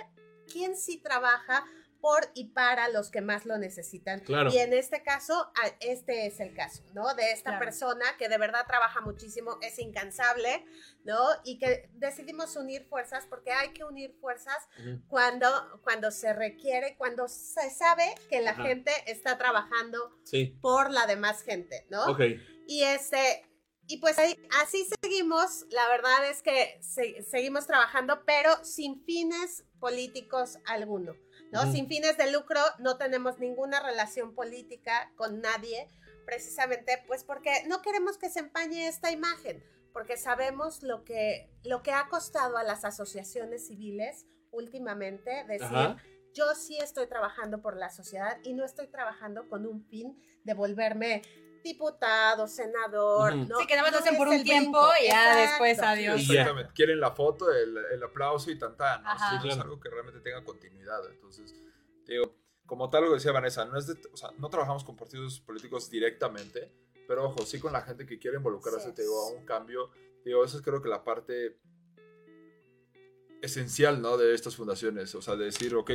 quién sí trabaja por y para los que más lo necesitan. Claro. Y en este caso, este es el caso, ¿no? De esta Claro. persona que de verdad trabaja muchísimo, es incansable, ¿no? Y que decidimos unir fuerzas porque hay que unir fuerzas cuando, cuando se requiere, cuando se sabe que la Ajá. gente está trabajando Sí. por la demás gente, ¿no? Ok. Y este, y pues ahí, así seguimos. La verdad es que se- seguimos trabajando, pero sin fines políticos alguno, ¿no? Sin fines de lucro, no tenemos ninguna relación política con nadie, precisamente pues porque no queremos que se empañe esta imagen, porque sabemos lo que, lo que ha costado a las asociaciones civiles últimamente decir, Ajá. yo sí estoy trabajando por la sociedad y no estoy trabajando con un fin de volverme diputado, senador. Ujú. ¿no? Sí, que nada más lo No hacen por un tiempo brinco. y ya Exacto. después adiós. Ya. Exactamente. Quieren la foto, el, el aplauso y tanta, ¿no? Sí, no es Claro. algo que realmente tenga continuidad. Entonces, digo, como tal lo que decía Vanessa, no, es de- o sea, no trabajamos con partidos políticos directamente, pero ojo, sí con la gente que quiere involucrarse, Así te digo, a un cambio. Digo, eso es creo que la parte esencial, ¿no? De estas fundaciones. O sea, de decir, ok,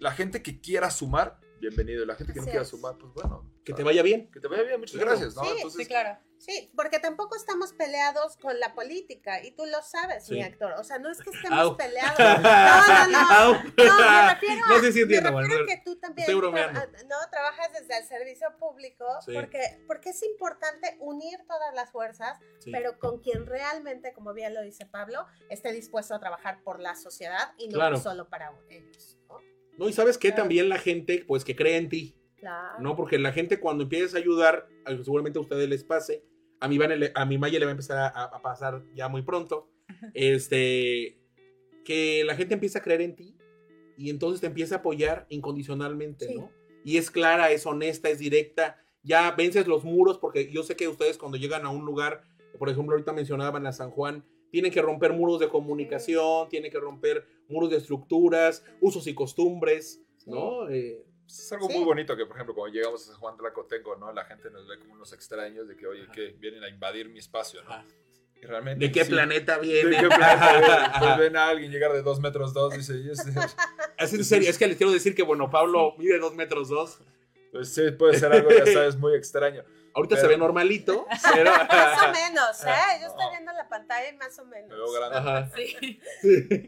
la gente que quiera sumar, bienvenido. Y la gente que no quiera es. sumar, pues bueno. Que te vaya bien. Que te vaya bien, muchas Claro. gracias, ¿no? Sí, Entonces, Sí, claro. Sí, porque tampoco estamos peleados con la política y tú lo sabes, Sí. mi actor. O sea, no es que Au. estemos peleados. No, no, no. Au. No, me refiero a, No, sí, sí me entiendo, refiero a que tú también Estoy bromeando. tra- no trabajas desde el servicio público Sí. porque, porque es importante unir todas las fuerzas, Sí. pero con quien realmente, como bien lo dice Pablo, esté dispuesto a trabar por la sociedad y no Claro. solo para ellos. ¿no? No, y sabes que Claro. también la gente, pues que cree en ti, Claro. ¿no? Porque la gente cuando empiezas a ayudar, seguramente a ustedes les pase, a mi, a mi Maya le va a empezar a, a pasar ya muy pronto, este, que la gente empieza a creer en ti y entonces te empieza a apoyar incondicionalmente, Sí. ¿no? Y es clara, es honesta, es directa, ya vences los muros, porque yo sé que ustedes cuando llegan a un lugar, por ejemplo, ahorita mencionaban a San Juan, tienen que romper muros de comunicación, tienen que romper muros de estructuras, usos y costumbres, ¿no? Eh, Es algo Sí. muy bonito que, por ejemplo, cuando llegamos a San Juan Tlacotenco, ¿no? La gente nos ve como unos extraños de que, oye, que vienen a invadir mi espacio, ¿no? ajá. Y realmente. ¿De qué sí. planeta ¿De viene? qué planeta viene? Pues ven a alguien llegar de dos metros dos, dice, Es en serio, es que les quiero decir que, bueno, Pablo mide dos metros dos. pues sí, puede ser algo, ya sabes, muy extraño. Ahorita Pero- se ve normalito, pero... Más o menos, ¿eh? Yo estoy viendo la pantalla y más o menos. Me veo grande. Ajá. Sí.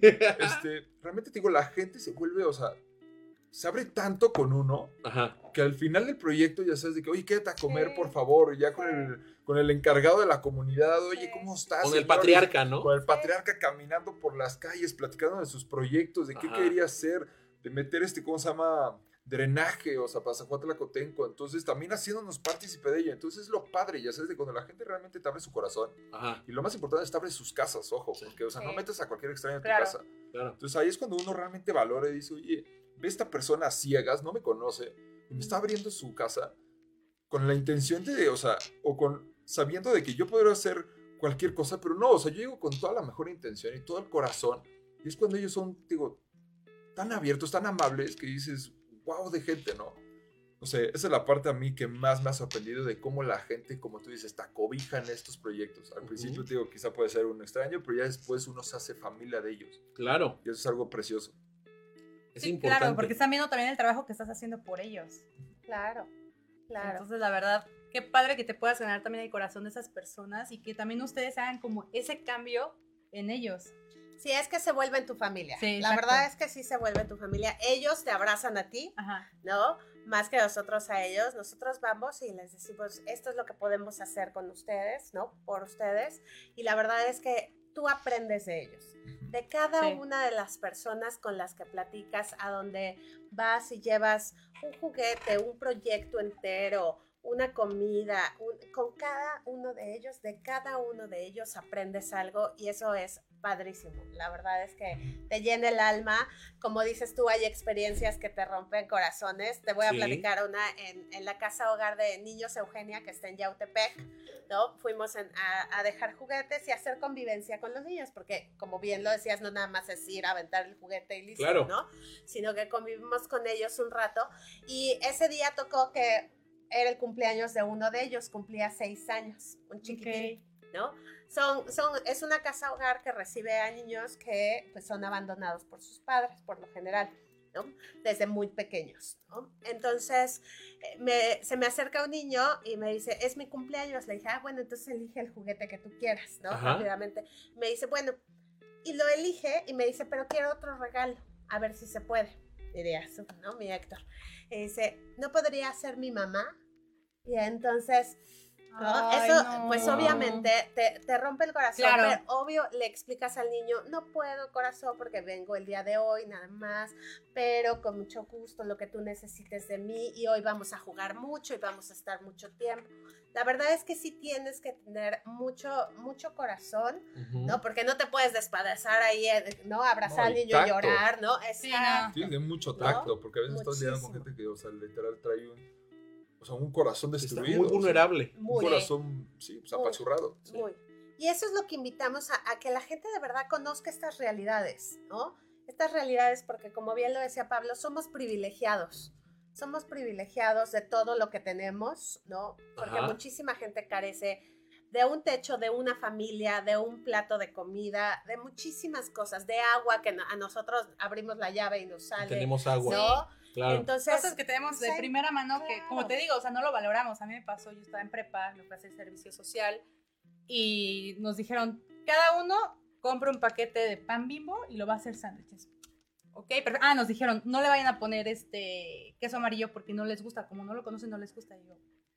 Este, realmente te digo, la gente se vuelve, o sea, se abre tanto con uno Ajá. que al final del proyecto ya sabes de que, oye, quédate a comer, Sí. por favor, y ya con Sí. el, con el encargado de la comunidad, oye, Sí. ¿cómo estás? Con el señores? patriarca, ¿no? Con el patriarca caminando por las calles, platicando de sus proyectos, de qué Ajá. quería hacer, de meter este, ¿cómo se llama? Drenaje, o sea, para San Juan Tlacotenco. Entonces, también haciéndonos partícipe de ello. Entonces, es lo padre, ya sabes, de cuando la gente realmente te abre su corazón. Ajá, Y lo más importante es te abre sus casas, ojo, porque, o sea, no Sí. metes a cualquier extraño en tu Claro. casa. claro. Entonces, ahí es cuando uno realmente valora y dice, oye, ve esta persona a ciegas, no me conoce, y me está abriendo su casa con la intención de, o sea, o con sabiendo de que yo podría hacer cualquier cosa, pero no, o sea, yo llego con toda la mejor intención y todo el corazón. Y es cuando ellos son, digo, tan abiertos, tan amables, que dices, wow, de gente, ¿no? O sea, esa es la parte a mí que más me ha sorprendido de cómo la gente, como tú dices, está cobija en estos proyectos. Al Ujú. principio, te digo, quizá puede ser un extraño, pero ya después uno se hace familia de ellos. Claro, Y eso es algo precioso. Es Sí, importante. claro, porque están viendo también el trabajo que estás haciendo por ellos. Claro, claro. Entonces, la verdad, qué padre que te puedas ganar también el corazón de esas personas y que también ustedes hagan como ese cambio en ellos. Sí, es que se vuelven tu familia. Sí, la verdad es que sí se vuelve tu familia. Ellos te abrazan a ti, Ajá. ¿no? Más que nosotros a ellos. Nosotros vamos y les decimos, esto es lo que podemos hacer con ustedes, ¿no? Por ustedes. Y la verdad es que tú aprendes de ellos. De cada Sí. una de las personas con las que platicas, a donde vas y llevas un juguete, un proyecto entero, una comida, un- con cada uno de ellos, de cada uno de ellos aprendes algo y eso es padrísimo. La verdad es que te llena el alma. Como dices tú, hay experiencias que te rompen corazones. Te voy a Sí. platicar una en, en la casa hogar de Niños Eugenia, que está en Yautepec. ¿no? Fuimos en- a, a dejar juguetes y hacer convivencia con los niños, porque como bien lo decías, no nada más es ir a aventar el juguete y listo, Claro. ¿no? Sino que convivimos con ellos un rato. Y ese día tocó que era el cumpleaños de uno de ellos, cumplía seis años, un chiquitín. ¿no? Son, son, es una casa hogar que recibe a niños que pues, son abandonados por sus padres, por lo general. ¿no? Desde muy pequeños, ¿no? Entonces, eh, me- se me acerca un niño y me dice, es mi cumpleaños. Le dije, ah, bueno, entonces elige el juguete que tú quieras, ¿no? Ajá. Rápidamente. Me dice, bueno, y lo elige y me dice, pero quiero otro regalo, a ver si se puede. Diría, ¿no? Mi Héctor. Y dice, ¿no podría ser mi mamá? Y entonces, ¿no? Ay, Eso, no. pues obviamente te, te rompe el corazón, Claro. pero obvio le explicas al niño, no puedo corazón porque vengo el día de hoy nada más, pero con mucho gusto lo que tú necesites de mí y hoy vamos a jugar mucho y vamos a estar mucho tiempo. La verdad es que sí tienes que tener mucho, mucho corazón, Ujú. ¿no? Porque no te puedes despadezar ahí, eh, ¿no? Abrazar No, al y niño y tacto. llorar, ¿no? Sí, Exacto. no. Tienes de mucho ¿No? tacto, porque a veces estás lidiando con Muchísimo. gente que, o sea, literal trae un, o sea, un corazón Está destruido. muy o sea, vulnerable. un Muy. corazón, sí, pues, Muy. apachurrado. Muy. Y eso es lo que invitamos a, a que la gente de verdad conozca estas realidades, ¿no? Estas realidades porque, como bien lo decía Pablo, somos privilegiados. Somos privilegiados de todo lo que tenemos, ¿no? Porque Ajá. muchísima gente carece de un techo, de una familia, de un plato de comida, de muchísimas cosas, de agua que a nosotros abrimos la llave y nos sale. Tenemos agua. ¿no? Claro. Entonces, Cosas que tenemos de sí, primera mano que, claro. como te digo, o sea, no lo valoramos. A mí me pasó, yo estaba en prepa, me a hacer servicio social y nos dijeron, cada uno compra un paquete de pan bimbo y lo va a hacer sándwiches. Ok, pero, ah, nos dijeron, no le vayan a poner este queso amarillo porque no les gusta, como no lo conocen, no les gusta. Y yo,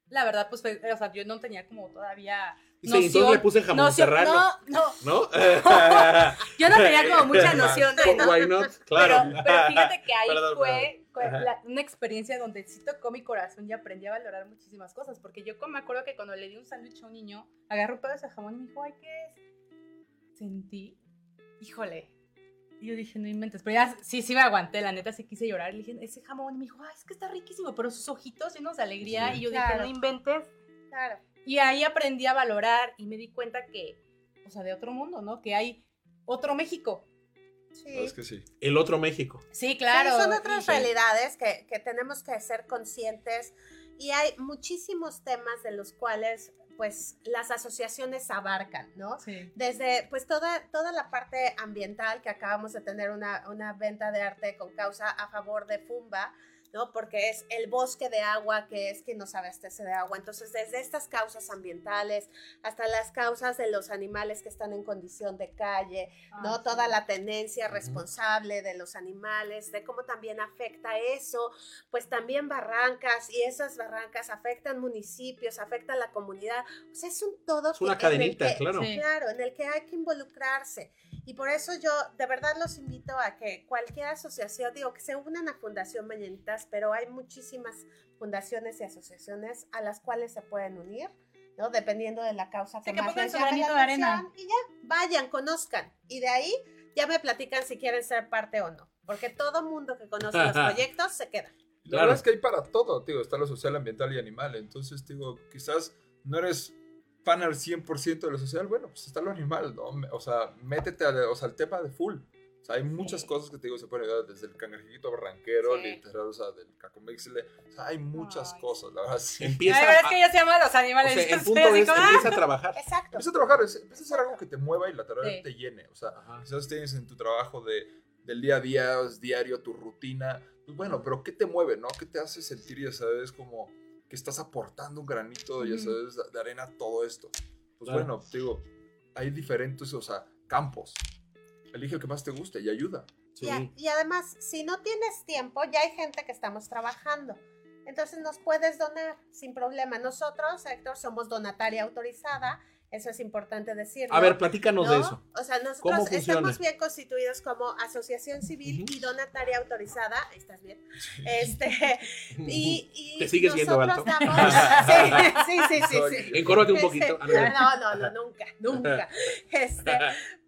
la verdad, pues, fue- o sea, yo no tenía como todavía Dice, entonces le puse jamón noción- serrano. No, no, ¿No? yo no tenía como mucha noción de, ¿no? Why not? Claro. Pero, pero fíjate que ahí Perdón, fue. La- una experiencia donde sí tocó mi corazón y aprendí a valorar muchísimas cosas. Porque yo me acuerdo que cuando le di un sándwich a un niño, agarró un pedazo de jamón y me dijo, ay, ¿qué es? Sentí, híjole. Y yo dije, no inventes. Pero ya sí, sí me aguanté, la neta sí quise llorar. Le dije, ese jamón. Y me dijo, ay, es que está riquísimo. Pero sus ojitos llenos de alegría. Sí. Y yo dije, Claro. no inventes. claro. Y ahí aprendí a valorar y me di cuenta que, o sea, de otro mundo, ¿no? Que hay otro México. Sí. Es que sí. El otro México. Sí, claro. Sí, son otras Y- realidades que, que tenemos que ser conscientes y hay muchísimos temas de los cuales pues las asociaciones abarcan, ¿no? Sí. Desde pues toda, toda la parte ambiental que acabamos de tener una, una venta de arte con causa a favor de Fumba, ¿no? Porque es el bosque de agua que es quien nos abastece de agua. Entonces, desde estas causas ambientales hasta las causas de los animales que están en condición de calle, ¿no? Ah, Toda sí. la tenencia responsable de los animales, de cómo también afecta eso, pues también barrancas y esas barrancas afectan municipios, afectan la comunidad. O sea, es un todo. Es una que- en el cadenita, que- claro. Sí. Claro, en el que hay que involucrarse. Y por eso yo de verdad los invito a que cualquier asociación, digo, que se unan a Fundación Mañanitas, pero hay muchísimas fundaciones y asociaciones a las cuales se pueden unir. ¿no? Dependiendo de la causa Sí, que que más pongan les su llame granito la de arena. Y ya, vayan, conozcan. Y de ahí ya me platican si quieren ser parte o no. Porque todo mundo que conoce los proyectos se queda. La Claro. verdad es que hay para todo, tío. Está lo social, ambiental y animal. Entonces, digo, quizás no eres fan al 100% de lo social. Bueno, pues está lo animal, ¿no? O sea, métete al, o sea, al tema de full. O sea, hay muchas Sí. cosas que te digo, se pueden ayudar desde el cangrejito barranquero, Sí. literal, o sea, del cacomixle. O sea, hay muchas Ay. cosas, la verdad, sí. Empieza La verdad es a- que yo se llama los o animales. sea, el punto es como, ¡ah! empieza a trabajar. Exacto. Empieza a trabajar, es- empieza a hacer algo que te mueva y la tarea Sí. te llene. O sea, Ajá. quizás tienes en tu trabajo de, del día a día, es diario, tu rutina. Pues bueno, pero ¿qué te mueve, no? ¿Qué te hace sentir, ya sabes, como que estás aportando un granito, ya sabes, de- arena a todo esto? Pues Claro. bueno, te digo, hay diferentes, o sea, campos. Elige el que más te guste y ayuda. Sí. Y, a- y además, si no tienes tiempo, ya hay gente que estamos trabajando. Entonces nos puedes donar sin problema. Nosotros, Héctor, somos donataria autorizada. Eso es importante decirlo. A ver, platícanos ¿no? de eso. O sea, ¿Cómo nosotros estamos bien constituidos como asociación civil y donataria autorizada. Estás bien. Este, y, y ¿Te sigues viendo nosotros alto? damos- sí, sí, sí, sí, sí. Un poquito. Ah, no. No, no, no, nunca, nunca. Este,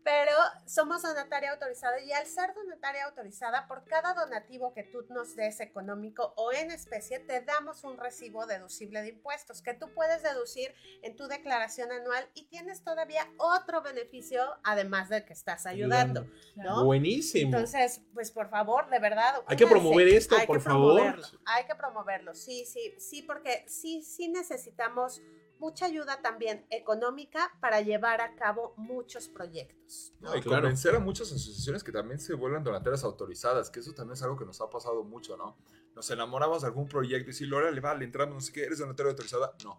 pero somos donataria autorizada y al ser donataria autorizada, por cada donativo que tú nos des económico o en especie, te damos un recibo deducible de impuestos que tú puedes deducir en tu declaración anual y tienes todavía otro beneficio además del que estás ayudando, ¿no? Buenísimo. Entonces, pues por favor, de verdad. Hay que promover esto, Hay por que favor. promoverlo, Hay que promoverlo, sí, sí, sí, porque sí, sí necesitamos mucha ayuda también económica para llevar a cabo muchos proyectos. No, y Claro. convencer a muchas asociaciones que también se vuelvan donateras autorizadas, que eso también es algo que nos ha pasado mucho, ¿no? Nos enamoramos de algún proyecto y si Laura le va, le entramos, no sé qué, ¿eres donataria autorizada? No.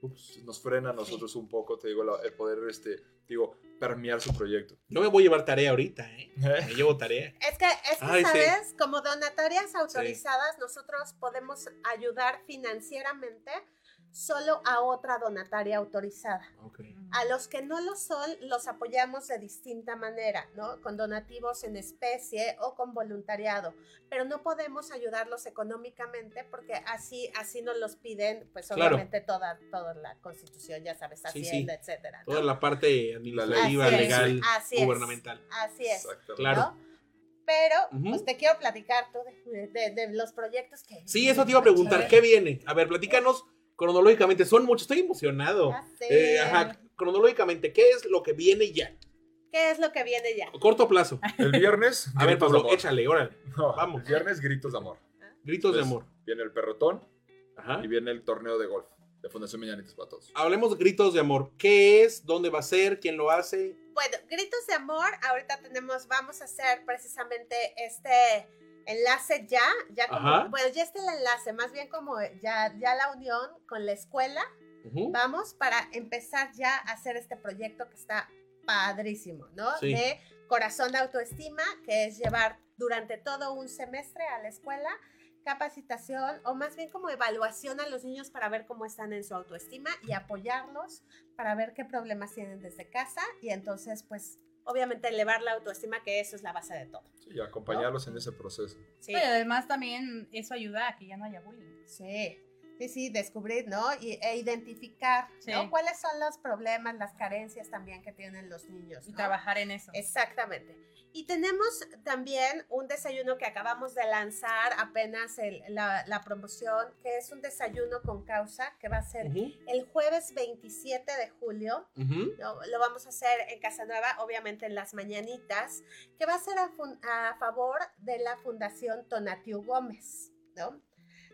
Ups, nos frena a nosotros un poco, te digo, la- el poder, este, digo, permear su proyecto. Yo me voy a llevar tarea ahorita, ¿eh? Me llevo tarea. Es que, es que Ay, sí. ¿sabes? Como donatarias autorizadas, nosotros podemos ayudar financieramente solo a otra donataria autorizada. Ok. A los que no lo son, los apoyamos de distinta manera, ¿no? Con donativos en especie o con voluntariado. Pero no podemos ayudarlos económicamente porque así, así nos los piden, pues Claro. obviamente toda, toda la constitución, ya sabes, Sí, sí. Hacienda, etcétera. ¿no? Toda la parte administrativa, Así es, legal, así es. gubernamental. Así es. Exactamente. Claro. ¿no? Pero, pues te quiero platicar tú de, de- de los proyectos que... Sí, eso te iba a preguntar. ¿Qué viene? A ver, platícanos cronológicamente. Son muchos. Estoy emocionado. Ya sé. Eh, ajá, cronológicamente, ¿qué es lo que viene ya? ¿Qué es lo que viene ya? A corto plazo. El viernes, A ver, Pablo, échale, órale. No, vamos. El viernes, gritos de amor. Gritos de amor. Viene el perrotón Ajá. y viene el torneo de golf de Fundación Mañanitas para todos. Hablemos de gritos de amor. ¿Qué es? ¿Dónde va a ser? ¿Quién lo hace? Bueno, Gritos de Amor, ahorita tenemos, vamos a hacer precisamente este enlace ya, ya como, bueno, ya está el enlace, más bien como ya, ya la unión con la escuela, vamos para empezar ya a hacer este proyecto que está padrísimo, ¿no? Sí. De Corazón de Autoestima, que es llevar durante todo un semestre a la escuela capacitación o más bien como evaluación a los niños para ver cómo están en su autoestima y apoyarlos para ver qué problemas tienen desde casa y entonces pues obviamente elevar la autoestima que eso es la base de todo. Sí, y acompañarlos en ese proceso. Sí, Pero además también eso ayuda a que ya no haya bullying. sí, sí, sí, descubrir, ¿no? Y, e identificar, Sí. ¿no? ¿Cuáles son los problemas, las carencias también que tienen los niños? Y ¿no? trabajar en eso. Exactamente. Y tenemos también un desayuno que acabamos de lanzar apenas el- la, la promoción, que es un desayuno con causa, que va a ser el jueves 27 de julio. Lo, lo vamos a hacer en Casa Nueva, obviamente en las mañanitas, que va a ser a favor de la Fundación Tonatiu Gómez, ¿no?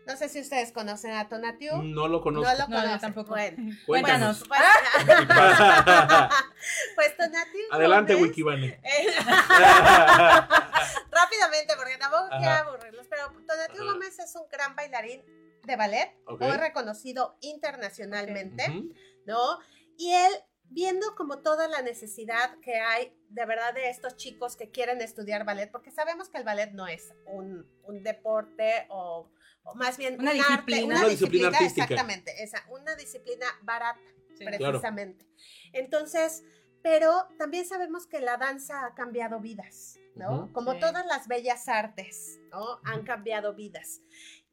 No sé si ustedes conocen a Tonatiu. No lo conozco. No lo No, tampoco. Bueno, Cuéntanos. pues, pues Tonatiu Adelante, Gómez- Wikibane. Eh, Rápidamente, porque tampoco quiero aburrirlos, pero Donatio Ajá. Gómez es un gran bailarín de ballet, muy reconocido internacionalmente. ¿no? Y él, viendo como toda la necesidad que hay de verdad de estos chicos que quieren estudiar ballet, porque sabemos que el ballet no es un, un deporte o, o más bien Una un arte, disciplina. una, Una disciplina disciplina, artística. exactamente, esa, una disciplina barata Sí. precisamente. Entonces, pero también sabemos que la danza ha cambiado vidas, ¿no? Como Sí. todas las bellas artes, ¿no? Han cambiado vidas.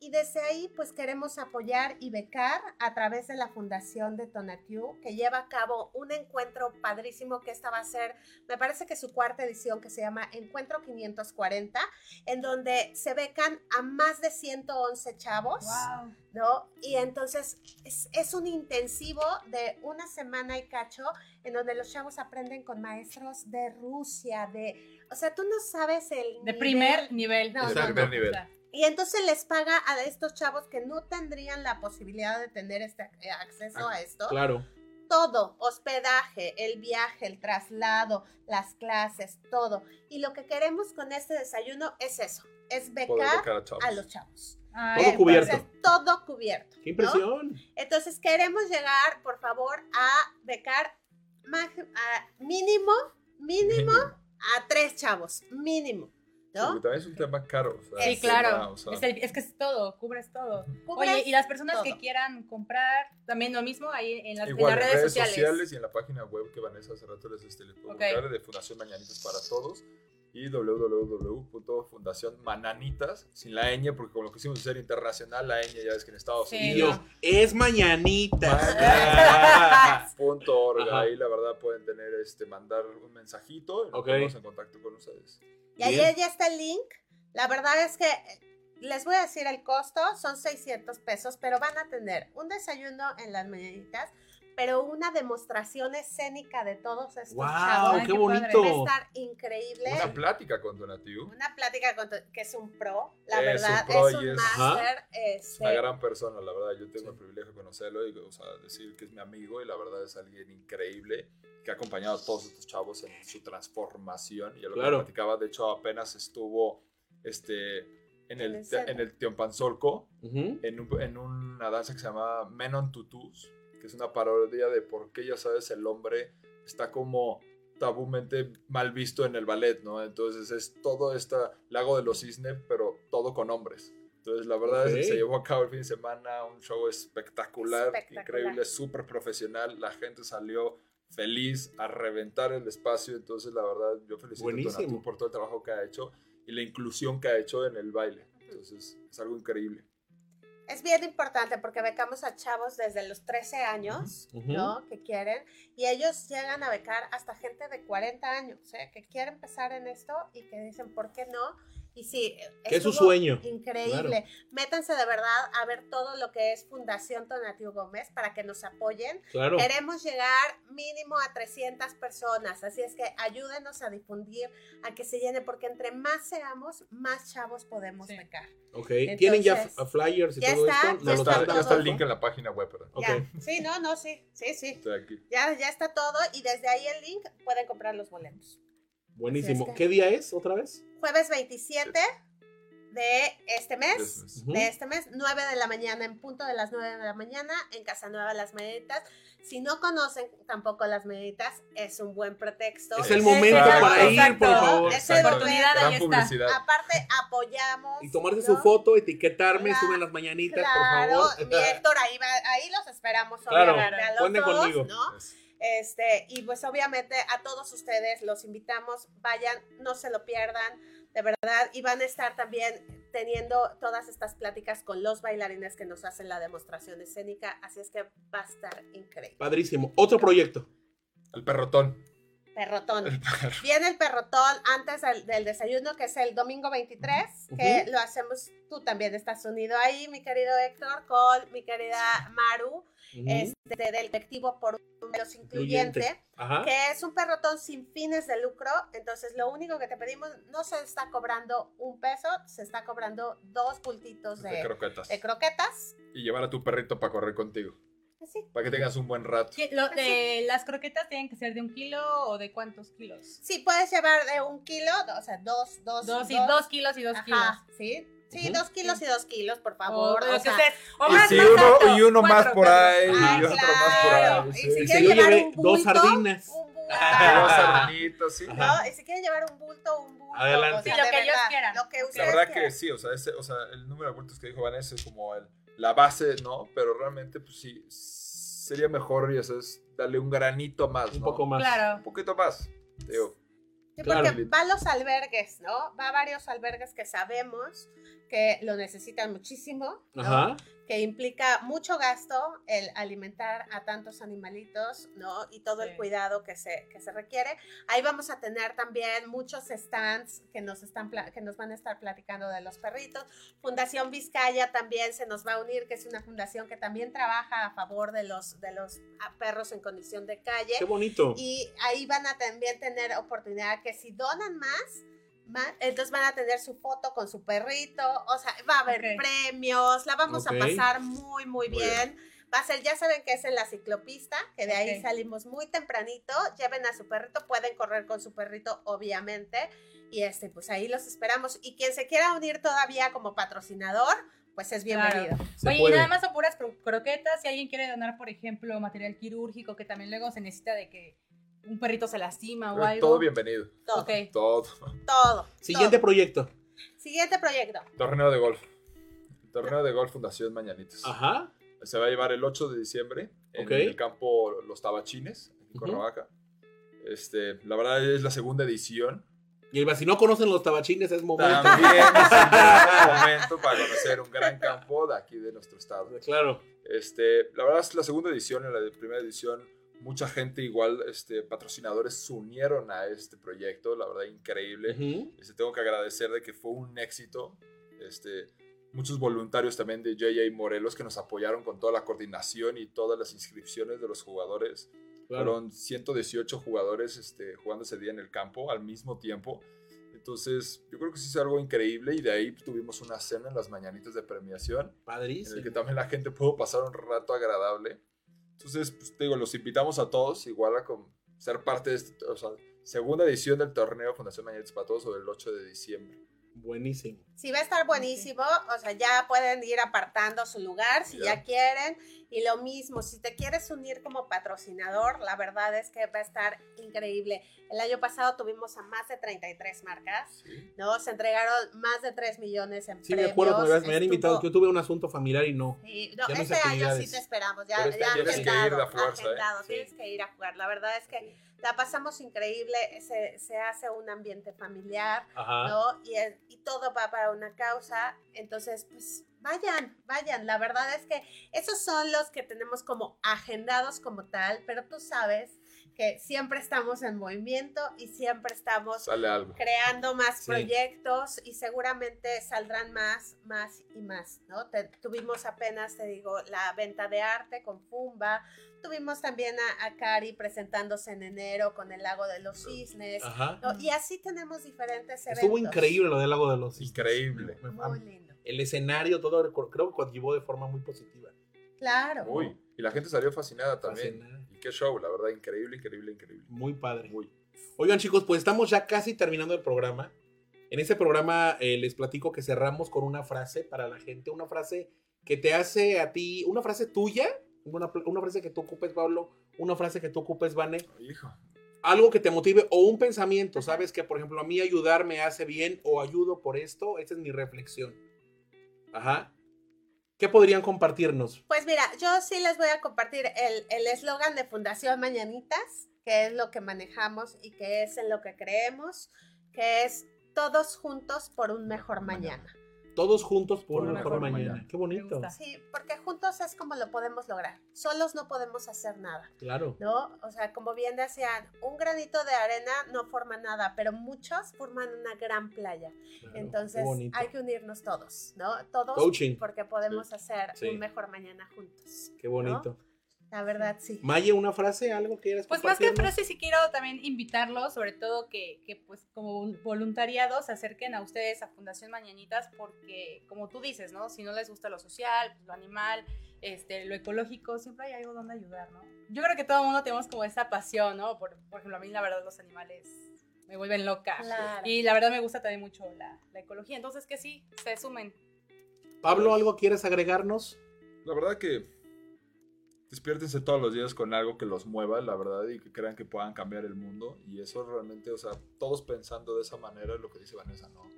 Y desde ahí, pues queremos apoyar y becar a través de la Fundación de Tonatiu, que lleva a cabo un encuentro padrísimo que esta va a ser, me parece que su cuarta edición, que se llama Encuentro 540, en donde se becan a más de 111 chavos. Wow. ¿no? Y entonces es, es un intensivo de una semana y cacho en donde los chavos aprenden con maestros de Rusia, de, o sea, tú no sabes el De nivel- primer nivel. No, De no, primer no. nivel. O sea, Y entonces les paga a estos chavos que no tendrían la posibilidad de tener este eh, acceso a esto. Claro. Todo, hospedaje, el viaje, el traslado, las clases, todo. Y lo que queremos con este desayuno es eso, es becar becar a los chavos. ay, Todo cubierto. Entonces, todo cubierto. ¡Qué ¿no? impresión! Entonces queremos llegar, por favor, a becar a mínimo, mínimo a tres chavos, mínimo, Porque ¿no? también es un tema caro. o sea, Sí, claro. tema, o sea, Es, el- es que es todo, cubres todo. Cubres Oye, y las personas todo. que quieran comprar, también lo mismo ahí en las, en Igual las en redes, sociales. y en la página web que Vanessa hace rato les, este, les puedo Ok. buscar de Fundación Mañanitas para Todos y www.fundacionmananitas sin la ñ porque como lo quisimos hacer internacional la ñ ya ves que en Estados Sí, Y Unidos yo, es mañanita. Mañanitas. punto org, ahí la verdad pueden tener este mandar un mensajito y nos Ok. ponemos en contacto con ustedes Y ahí ya está el link. La verdad es que les voy a decir el costo, son 600 pesos, pero van a tener un desayuno en las mañanitas, pero una demostración escénica de todos estos ¡Wow! chavos. ¡Qué bonito! Va a estar increíble. Una plática con Donativo. Una plática con tu- que es un pro, la Es un verdad, pro es y un es- máster. Es una este, gran persona, la verdad. Yo tengo el privilegio de conocerlo y o sea, decir que es mi amigo y la verdad es alguien increíble que ha acompañado a todos estos chavos en su transformación. Y a lo que platicaba, de hecho, apenas estuvo este, en, el, en el Teompanzolco Ujú. en, un- en una danza que se llama Men on Tutus, que es una parodia de por qué, ya sabes, el hombre está como tabúmente mal visto en el ballet, ¿no? Entonces es todo este lago de los cisnes, pero todo con hombres. Entonces la verdad es Ok. que se llevó a cabo el fin de semana un show espectacular, Espectacular. increíble, súper profesional, la gente salió feliz a reventar el espacio, entonces la verdad yo felicito Buenísimo. a Tonatiuh por todo el trabajo que ha hecho y la inclusión que ha hecho en el baile. Entonces es algo increíble. Es bien importante porque becamos a chavos desde los 13 años, Ujú. ¿no? Que quieren, y ellos llegan a becar hasta gente de 40 años, ¿eh? Que quiere empezar en esto y que dicen, ¿por qué no? Y sí, Que es su sueño. Increíble. Métanse de verdad a ver todo lo que es Fundación Tonatiuh Gómez para que nos apoyen. Claro. Queremos llegar mínimo a 300 personas, así es que ayúdenos a difundir, a que se llene, porque entre más seamos, más chavos podemos Sí. becar. Ok. ¿Tienen ya flyers y ya todo está, esto? ya ¿Nos Ya lo está ya está el link en la página web, ¿verdad? Ok. Ya. Sí, no, no, sí, sí, sí. Aquí. Ya, ya está todo y desde ahí el link pueden comprar los boletos. Buenísimo. Es que- ¿Qué día es otra vez? Jueves 27 de este mes. Ujú. de este mes, 9 de la mañana, en punto de las 9 de la mañana, en Casa Nueva Las Meditas. Si no conocen tampoco Las Meditas, es un buen pretexto. Es el momento Exacto, para ir, exacto. por favor. Esa Esa oportunidad ahí está. publicidad. Aparte, apoyamos. Y tomarse ¿no? su foto, etiquetarme, Claro, suben las mañanitas, Claro, por favor. mi Héctor, ahí, va- ahí los esperamos, Claro, obviamente, a los dos, conmigo. ¿no? Es- Este, y pues obviamente a todos ustedes los invitamos, vayan, no se lo pierdan, de verdad, y van a estar también teniendo todas estas pláticas con los bailarines que nos hacen la demostración escénica, así es que va a estar increíble. Padrísimo. Otro proyecto. El perrotón. Perrotón. El perro. Viene el perrotón antes del, del desayuno, que es el domingo 23, que Ujú. lo hacemos, tú también estás unido ahí, mi querido Héctor, con mi querida Maru, Ujú. este, del colectivo por los incluyente. Incluyente. Que es un perrotón sin fines de lucro. Entonces, lo único que te pedimos, no se está cobrando un peso, se está cobrando dos bultitos De de, croquetas. de croquetas. Y llevar a tu perrito para correr contigo. Así. Para que tengas un buen rato. ¿Qué- lo- de- ¿Las croquetas tienen que ser de un kilo o de cuántos kilos? Sí, puedes llevar de un kilo, o sea, dos, dos, Dos, y dos kilos y dos Ajá, kilos. sí. Sí, Ujú. dos kilos y dos kilos, por O, favor. o que sea, ustedes- o Y más, si más uno, alto, y uno más por ahí, Ay, y otro más claro. por ahí. Y sí. si Y quieren yo llevar llevé un dos bulto, sardinas. Un bulto. Dos sí. Ajá. ¿no? Y si quieren llevar un bulto, un bulto. Adelante. o sea, Sí, lo de que ellos verdad, quieran. Lo que La La ustedes verdad que quieran. sí, o sea, ese, o sea, el número de bultos que dijo Vanessa es como el, la base, ¿no? Pero realmente, pues sí, sería mejor y eso es darle un granito más, Un ¿no? poco más. Un Claro. poquito más. Digo, Sí, Claro. porque va a los albergues, ¿no? Va a varios albergues que sabemos que lo necesitan muchísimo, ¿no? Ajá. que implica mucho gasto el alimentar a tantos animalitos, ¿no? Y todo el cuidado que se, que se requiere. Ahí vamos a tener también muchos stands que nos, están, que nos van a estar platicando de los perritos. Fundación Vizcaya también se nos va a unir, que es una fundación que también trabaja a favor de los, de los perros en condición de calle. Qué bonito. Y ahí van a también tener oportunidad que si donan más, entonces van a tener su foto con su perrito, o sea, va a haber premios, la vamos a pasar muy, muy Muy bien. Va a ser, ya saben que es en la ciclopista, que de ahí salimos muy tempranito, lleven a su perrito, pueden correr con su perrito, obviamente, y este, pues ahí los esperamos. Y quien se quiera unir todavía como patrocinador, pues es bienvenido. Oye, y nada más son puras cro- croquetas. Si alguien quiere donar, por ejemplo, material quirúrgico, que también luego se necesita de que un perrito se lastima o algo. todo bienvenido. Todo, Ok. Todo. todo. Siguiente todo. proyecto. Siguiente proyecto. Torneo de golf. Torneo de golf Fundación Mañanitas. Ajá. Se va a llevar el 8 de diciembre en el campo Los Tabachines, en. Cuernavaca. Este, la verdad es la segunda edición. Y el- si no conocen los tabachines, es momento. También es un gran momento para conocer un gran campo de aquí de nuestro estado. Claro. Este, la verdad es la segunda edición, en la primera edición, mucha gente igual, este, patrocinadores se unieron a este proyecto, la verdad increíble. Ujú. Este, tengo que agradecer de que fue un éxito. Este, muchos voluntarios también de JJ Morelos que nos apoyaron con toda la coordinación y todas las inscripciones de los jugadores. Claro. Fueron 118 jugadores este, jugando ese día en el campo al mismo tiempo. Entonces, yo creo que sí es algo increíble y de ahí pues, tuvimos una cena en las mañanitas de premiación en Padrísimo. el que también la gente pudo pasar un rato agradable. Entonces, pues, te digo, los invitamos a todos, igual a con- ser parte de este, o sea, segunda edición del torneo Fundación Mañanitas para Todos sobre el 8 de diciembre. Buenísimo. Sí, va a estar buenísimo. O sea, ya pueden ir apartando su lugar si Ya. ya quieren. Y lo mismo, si te quieres unir como patrocinador, la verdad es que va a estar increíble. El año pasado tuvimos a más de 33 marcas, Sí. ¿no? Se entregaron más de 3 millones en Sí, me premios. acuerdo que me me habían invitado. Yo tuve un asunto familiar y no. Sí, no, Ya este año sí te esperamos, ya, Pero este ya año Tienes que ir a fuerza, ¿eh? Sí. tienes que ir a jugar. La verdad es que la pasamos increíble, se, se hace un ambiente familiar, Ajá. ¿no? Y, el- y todo va para una causa, entonces, pues vayan, vayan. La verdad es que esos son los que tenemos como agendados como tal, pero tú sabes que siempre estamos en movimiento y siempre estamos creando más Sí. proyectos y seguramente saldrán más, más y más, ¿no? Te- tuvimos apenas, te digo, la venta de arte con Fumba, tuvimos también a, a Cari presentándose en enero con el Lago de los Cisnes, Ajá. ¿no? Y así tenemos diferentes eventos. Estuvo increíble lo del lago de los Cisnes. Increíble. Muy lindo. El escenario, todo, creo que coadyuvó de forma muy positiva. Claro. Uy, y la gente salió fascinada también. Fascinada. Y qué show, la verdad, increíble, increíble, increíble. Muy padre. Muy. Oigan chicos, pues estamos ya casi terminando el programa. En este programa eh, les platico que cerramos con una frase para la gente, una frase que te hace a ti, una frase tuya, una, una frase que tú ocupes, Pablo, una frase que tú ocupes, Vane, Hijo. algo que te motive o un pensamiento, ¿sabes? Que por ejemplo a mí ayudar me hace bien o ayudo por esto, esa es mi reflexión. Ajá. ¿Qué podrían compartirnos? Pues mira, yo sí les voy a compartir el el eslogan de Fundación Mañanitas, que es lo que manejamos y que es en lo que creemos, que es todos juntos por un mejor mañana. Todos juntos por, Por un una mejor, mejor mañana. mañana. Qué bonito. Sí, porque juntos es como lo podemos lograr. Solos no podemos hacer nada, Claro. ¿no? O sea, como bien decían, un granito de arena no forma nada, pero muchos forman una gran playa. claro. Entonces hay que unirnos todos, ¿no? Todos Coaching. porque podemos hacer Sí. un mejor mañana juntos. Qué bonito. La verdad, sí. Maye, una frase, algo que quieras Pues más que frase, sí quiero también invitarlos, sobre todo que, que, pues como un- voluntariados se acerquen a ustedes a Fundación Mañanitas, porque como tú dices, ¿no? Si no les gusta lo social, pues, lo animal, este, lo ecológico, siempre hay algo donde ayudar, ¿no? Yo creo que todo el mundo tenemos como esa pasión, ¿no? Por, por ejemplo, a mí la verdad los animales me vuelven loca. Claro. Y la verdad me gusta también mucho la, la ecología, entonces que sí, se sumen. Pablo, ¿algo quieres agregarnos? La verdad que despiértense todos los días con algo que los mueva, la verdad, y que crean que puedan cambiar el mundo. Y eso realmente, o sea, todos pensando de esa manera, lo que dice Vanessa, ¿no?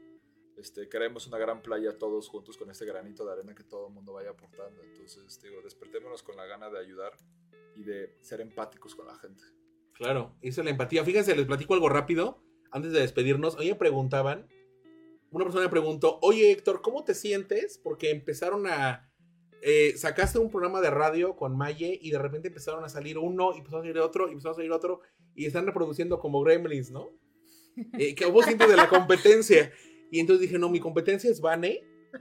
Este, queremos una gran playa todos juntos con este granito de arena que todo el mundo vaya aportando. Entonces, digo, despertémonos con la gana de ayudar y de ser empáticos con la gente. Claro, eso es la empatía. Fíjense, les platico algo rápido antes de despedirnos. Hoy me preguntaban, una persona me preguntó, oye Héctor, ¿cómo te sientes? Porque empezaron a... eh, sacaste un programa de radio con Maye y de repente empezaron a salir uno y empezó a salir otro y empezó a salir otro y están reproduciendo como gremlins, ¿no? Eh, que vos sientes de la competencia. Y entonces dije, no, mi competencia es Vane,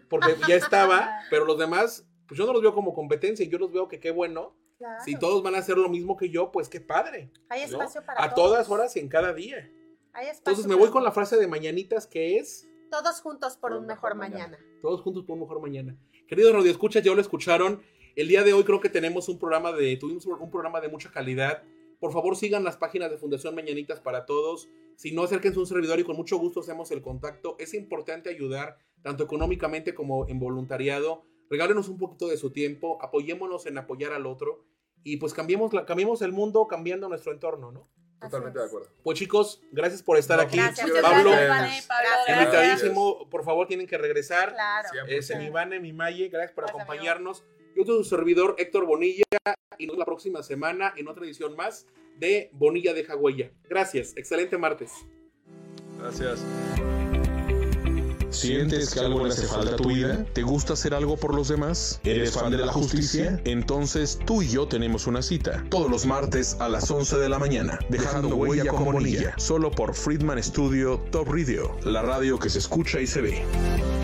porque ya estaba, pero los demás, pues yo no los veo como competencia, yo los veo que qué bueno. Claro. Si todos van a hacer lo mismo que yo, pues qué padre. Hay ¿no? espacio para A todos. todas horas y en cada día. Hay espacio Entonces me voy con la frase de mañanitas que es Todos juntos por un mejor mañana. todos juntos por un mejor mañana. Queridos Radio Escuchas, ya lo escucharon. El día de hoy creo que tenemos un programa de tuvimos un programa de mucha calidad. Por favor, sigan las páginas de Fundación Mañanitas para todos. Si no, acérquense a un servidor y con mucho gusto hacemos el contacto. Es importante ayudar, tanto económicamente como en voluntariado. Regálenos un poquito de su tiempo, apoyémonos en apoyar al otro y pues cambiemos, la, cambiemos el mundo cambiando nuestro entorno, ¿no? Totalmente de es. acuerdo. Pues chicos, gracias por estar No, aquí. Gracias. Pablo, gracias, Pablo, invitadísimo. Por favor, tienen que regresar. Claro. Ese mi mi Maye, gracias por Gracias, acompañarnos. Yo soy su servidor Héctor Bonilla y nos vemos la próxima semana en otra edición más de Bonilla de Huella. Gracias, excelente martes. Gracias. ¿Sientes que algo le hace falta a tu vida? ¿Te gusta hacer algo por los demás? ¿Eres fan de la justicia? Entonces tú y yo tenemos una cita. Todos los martes a las 11 de la mañana. Dejando huella con Bonilla. Solo por Friedman Studio Top Radio. La radio que se escucha y se ve.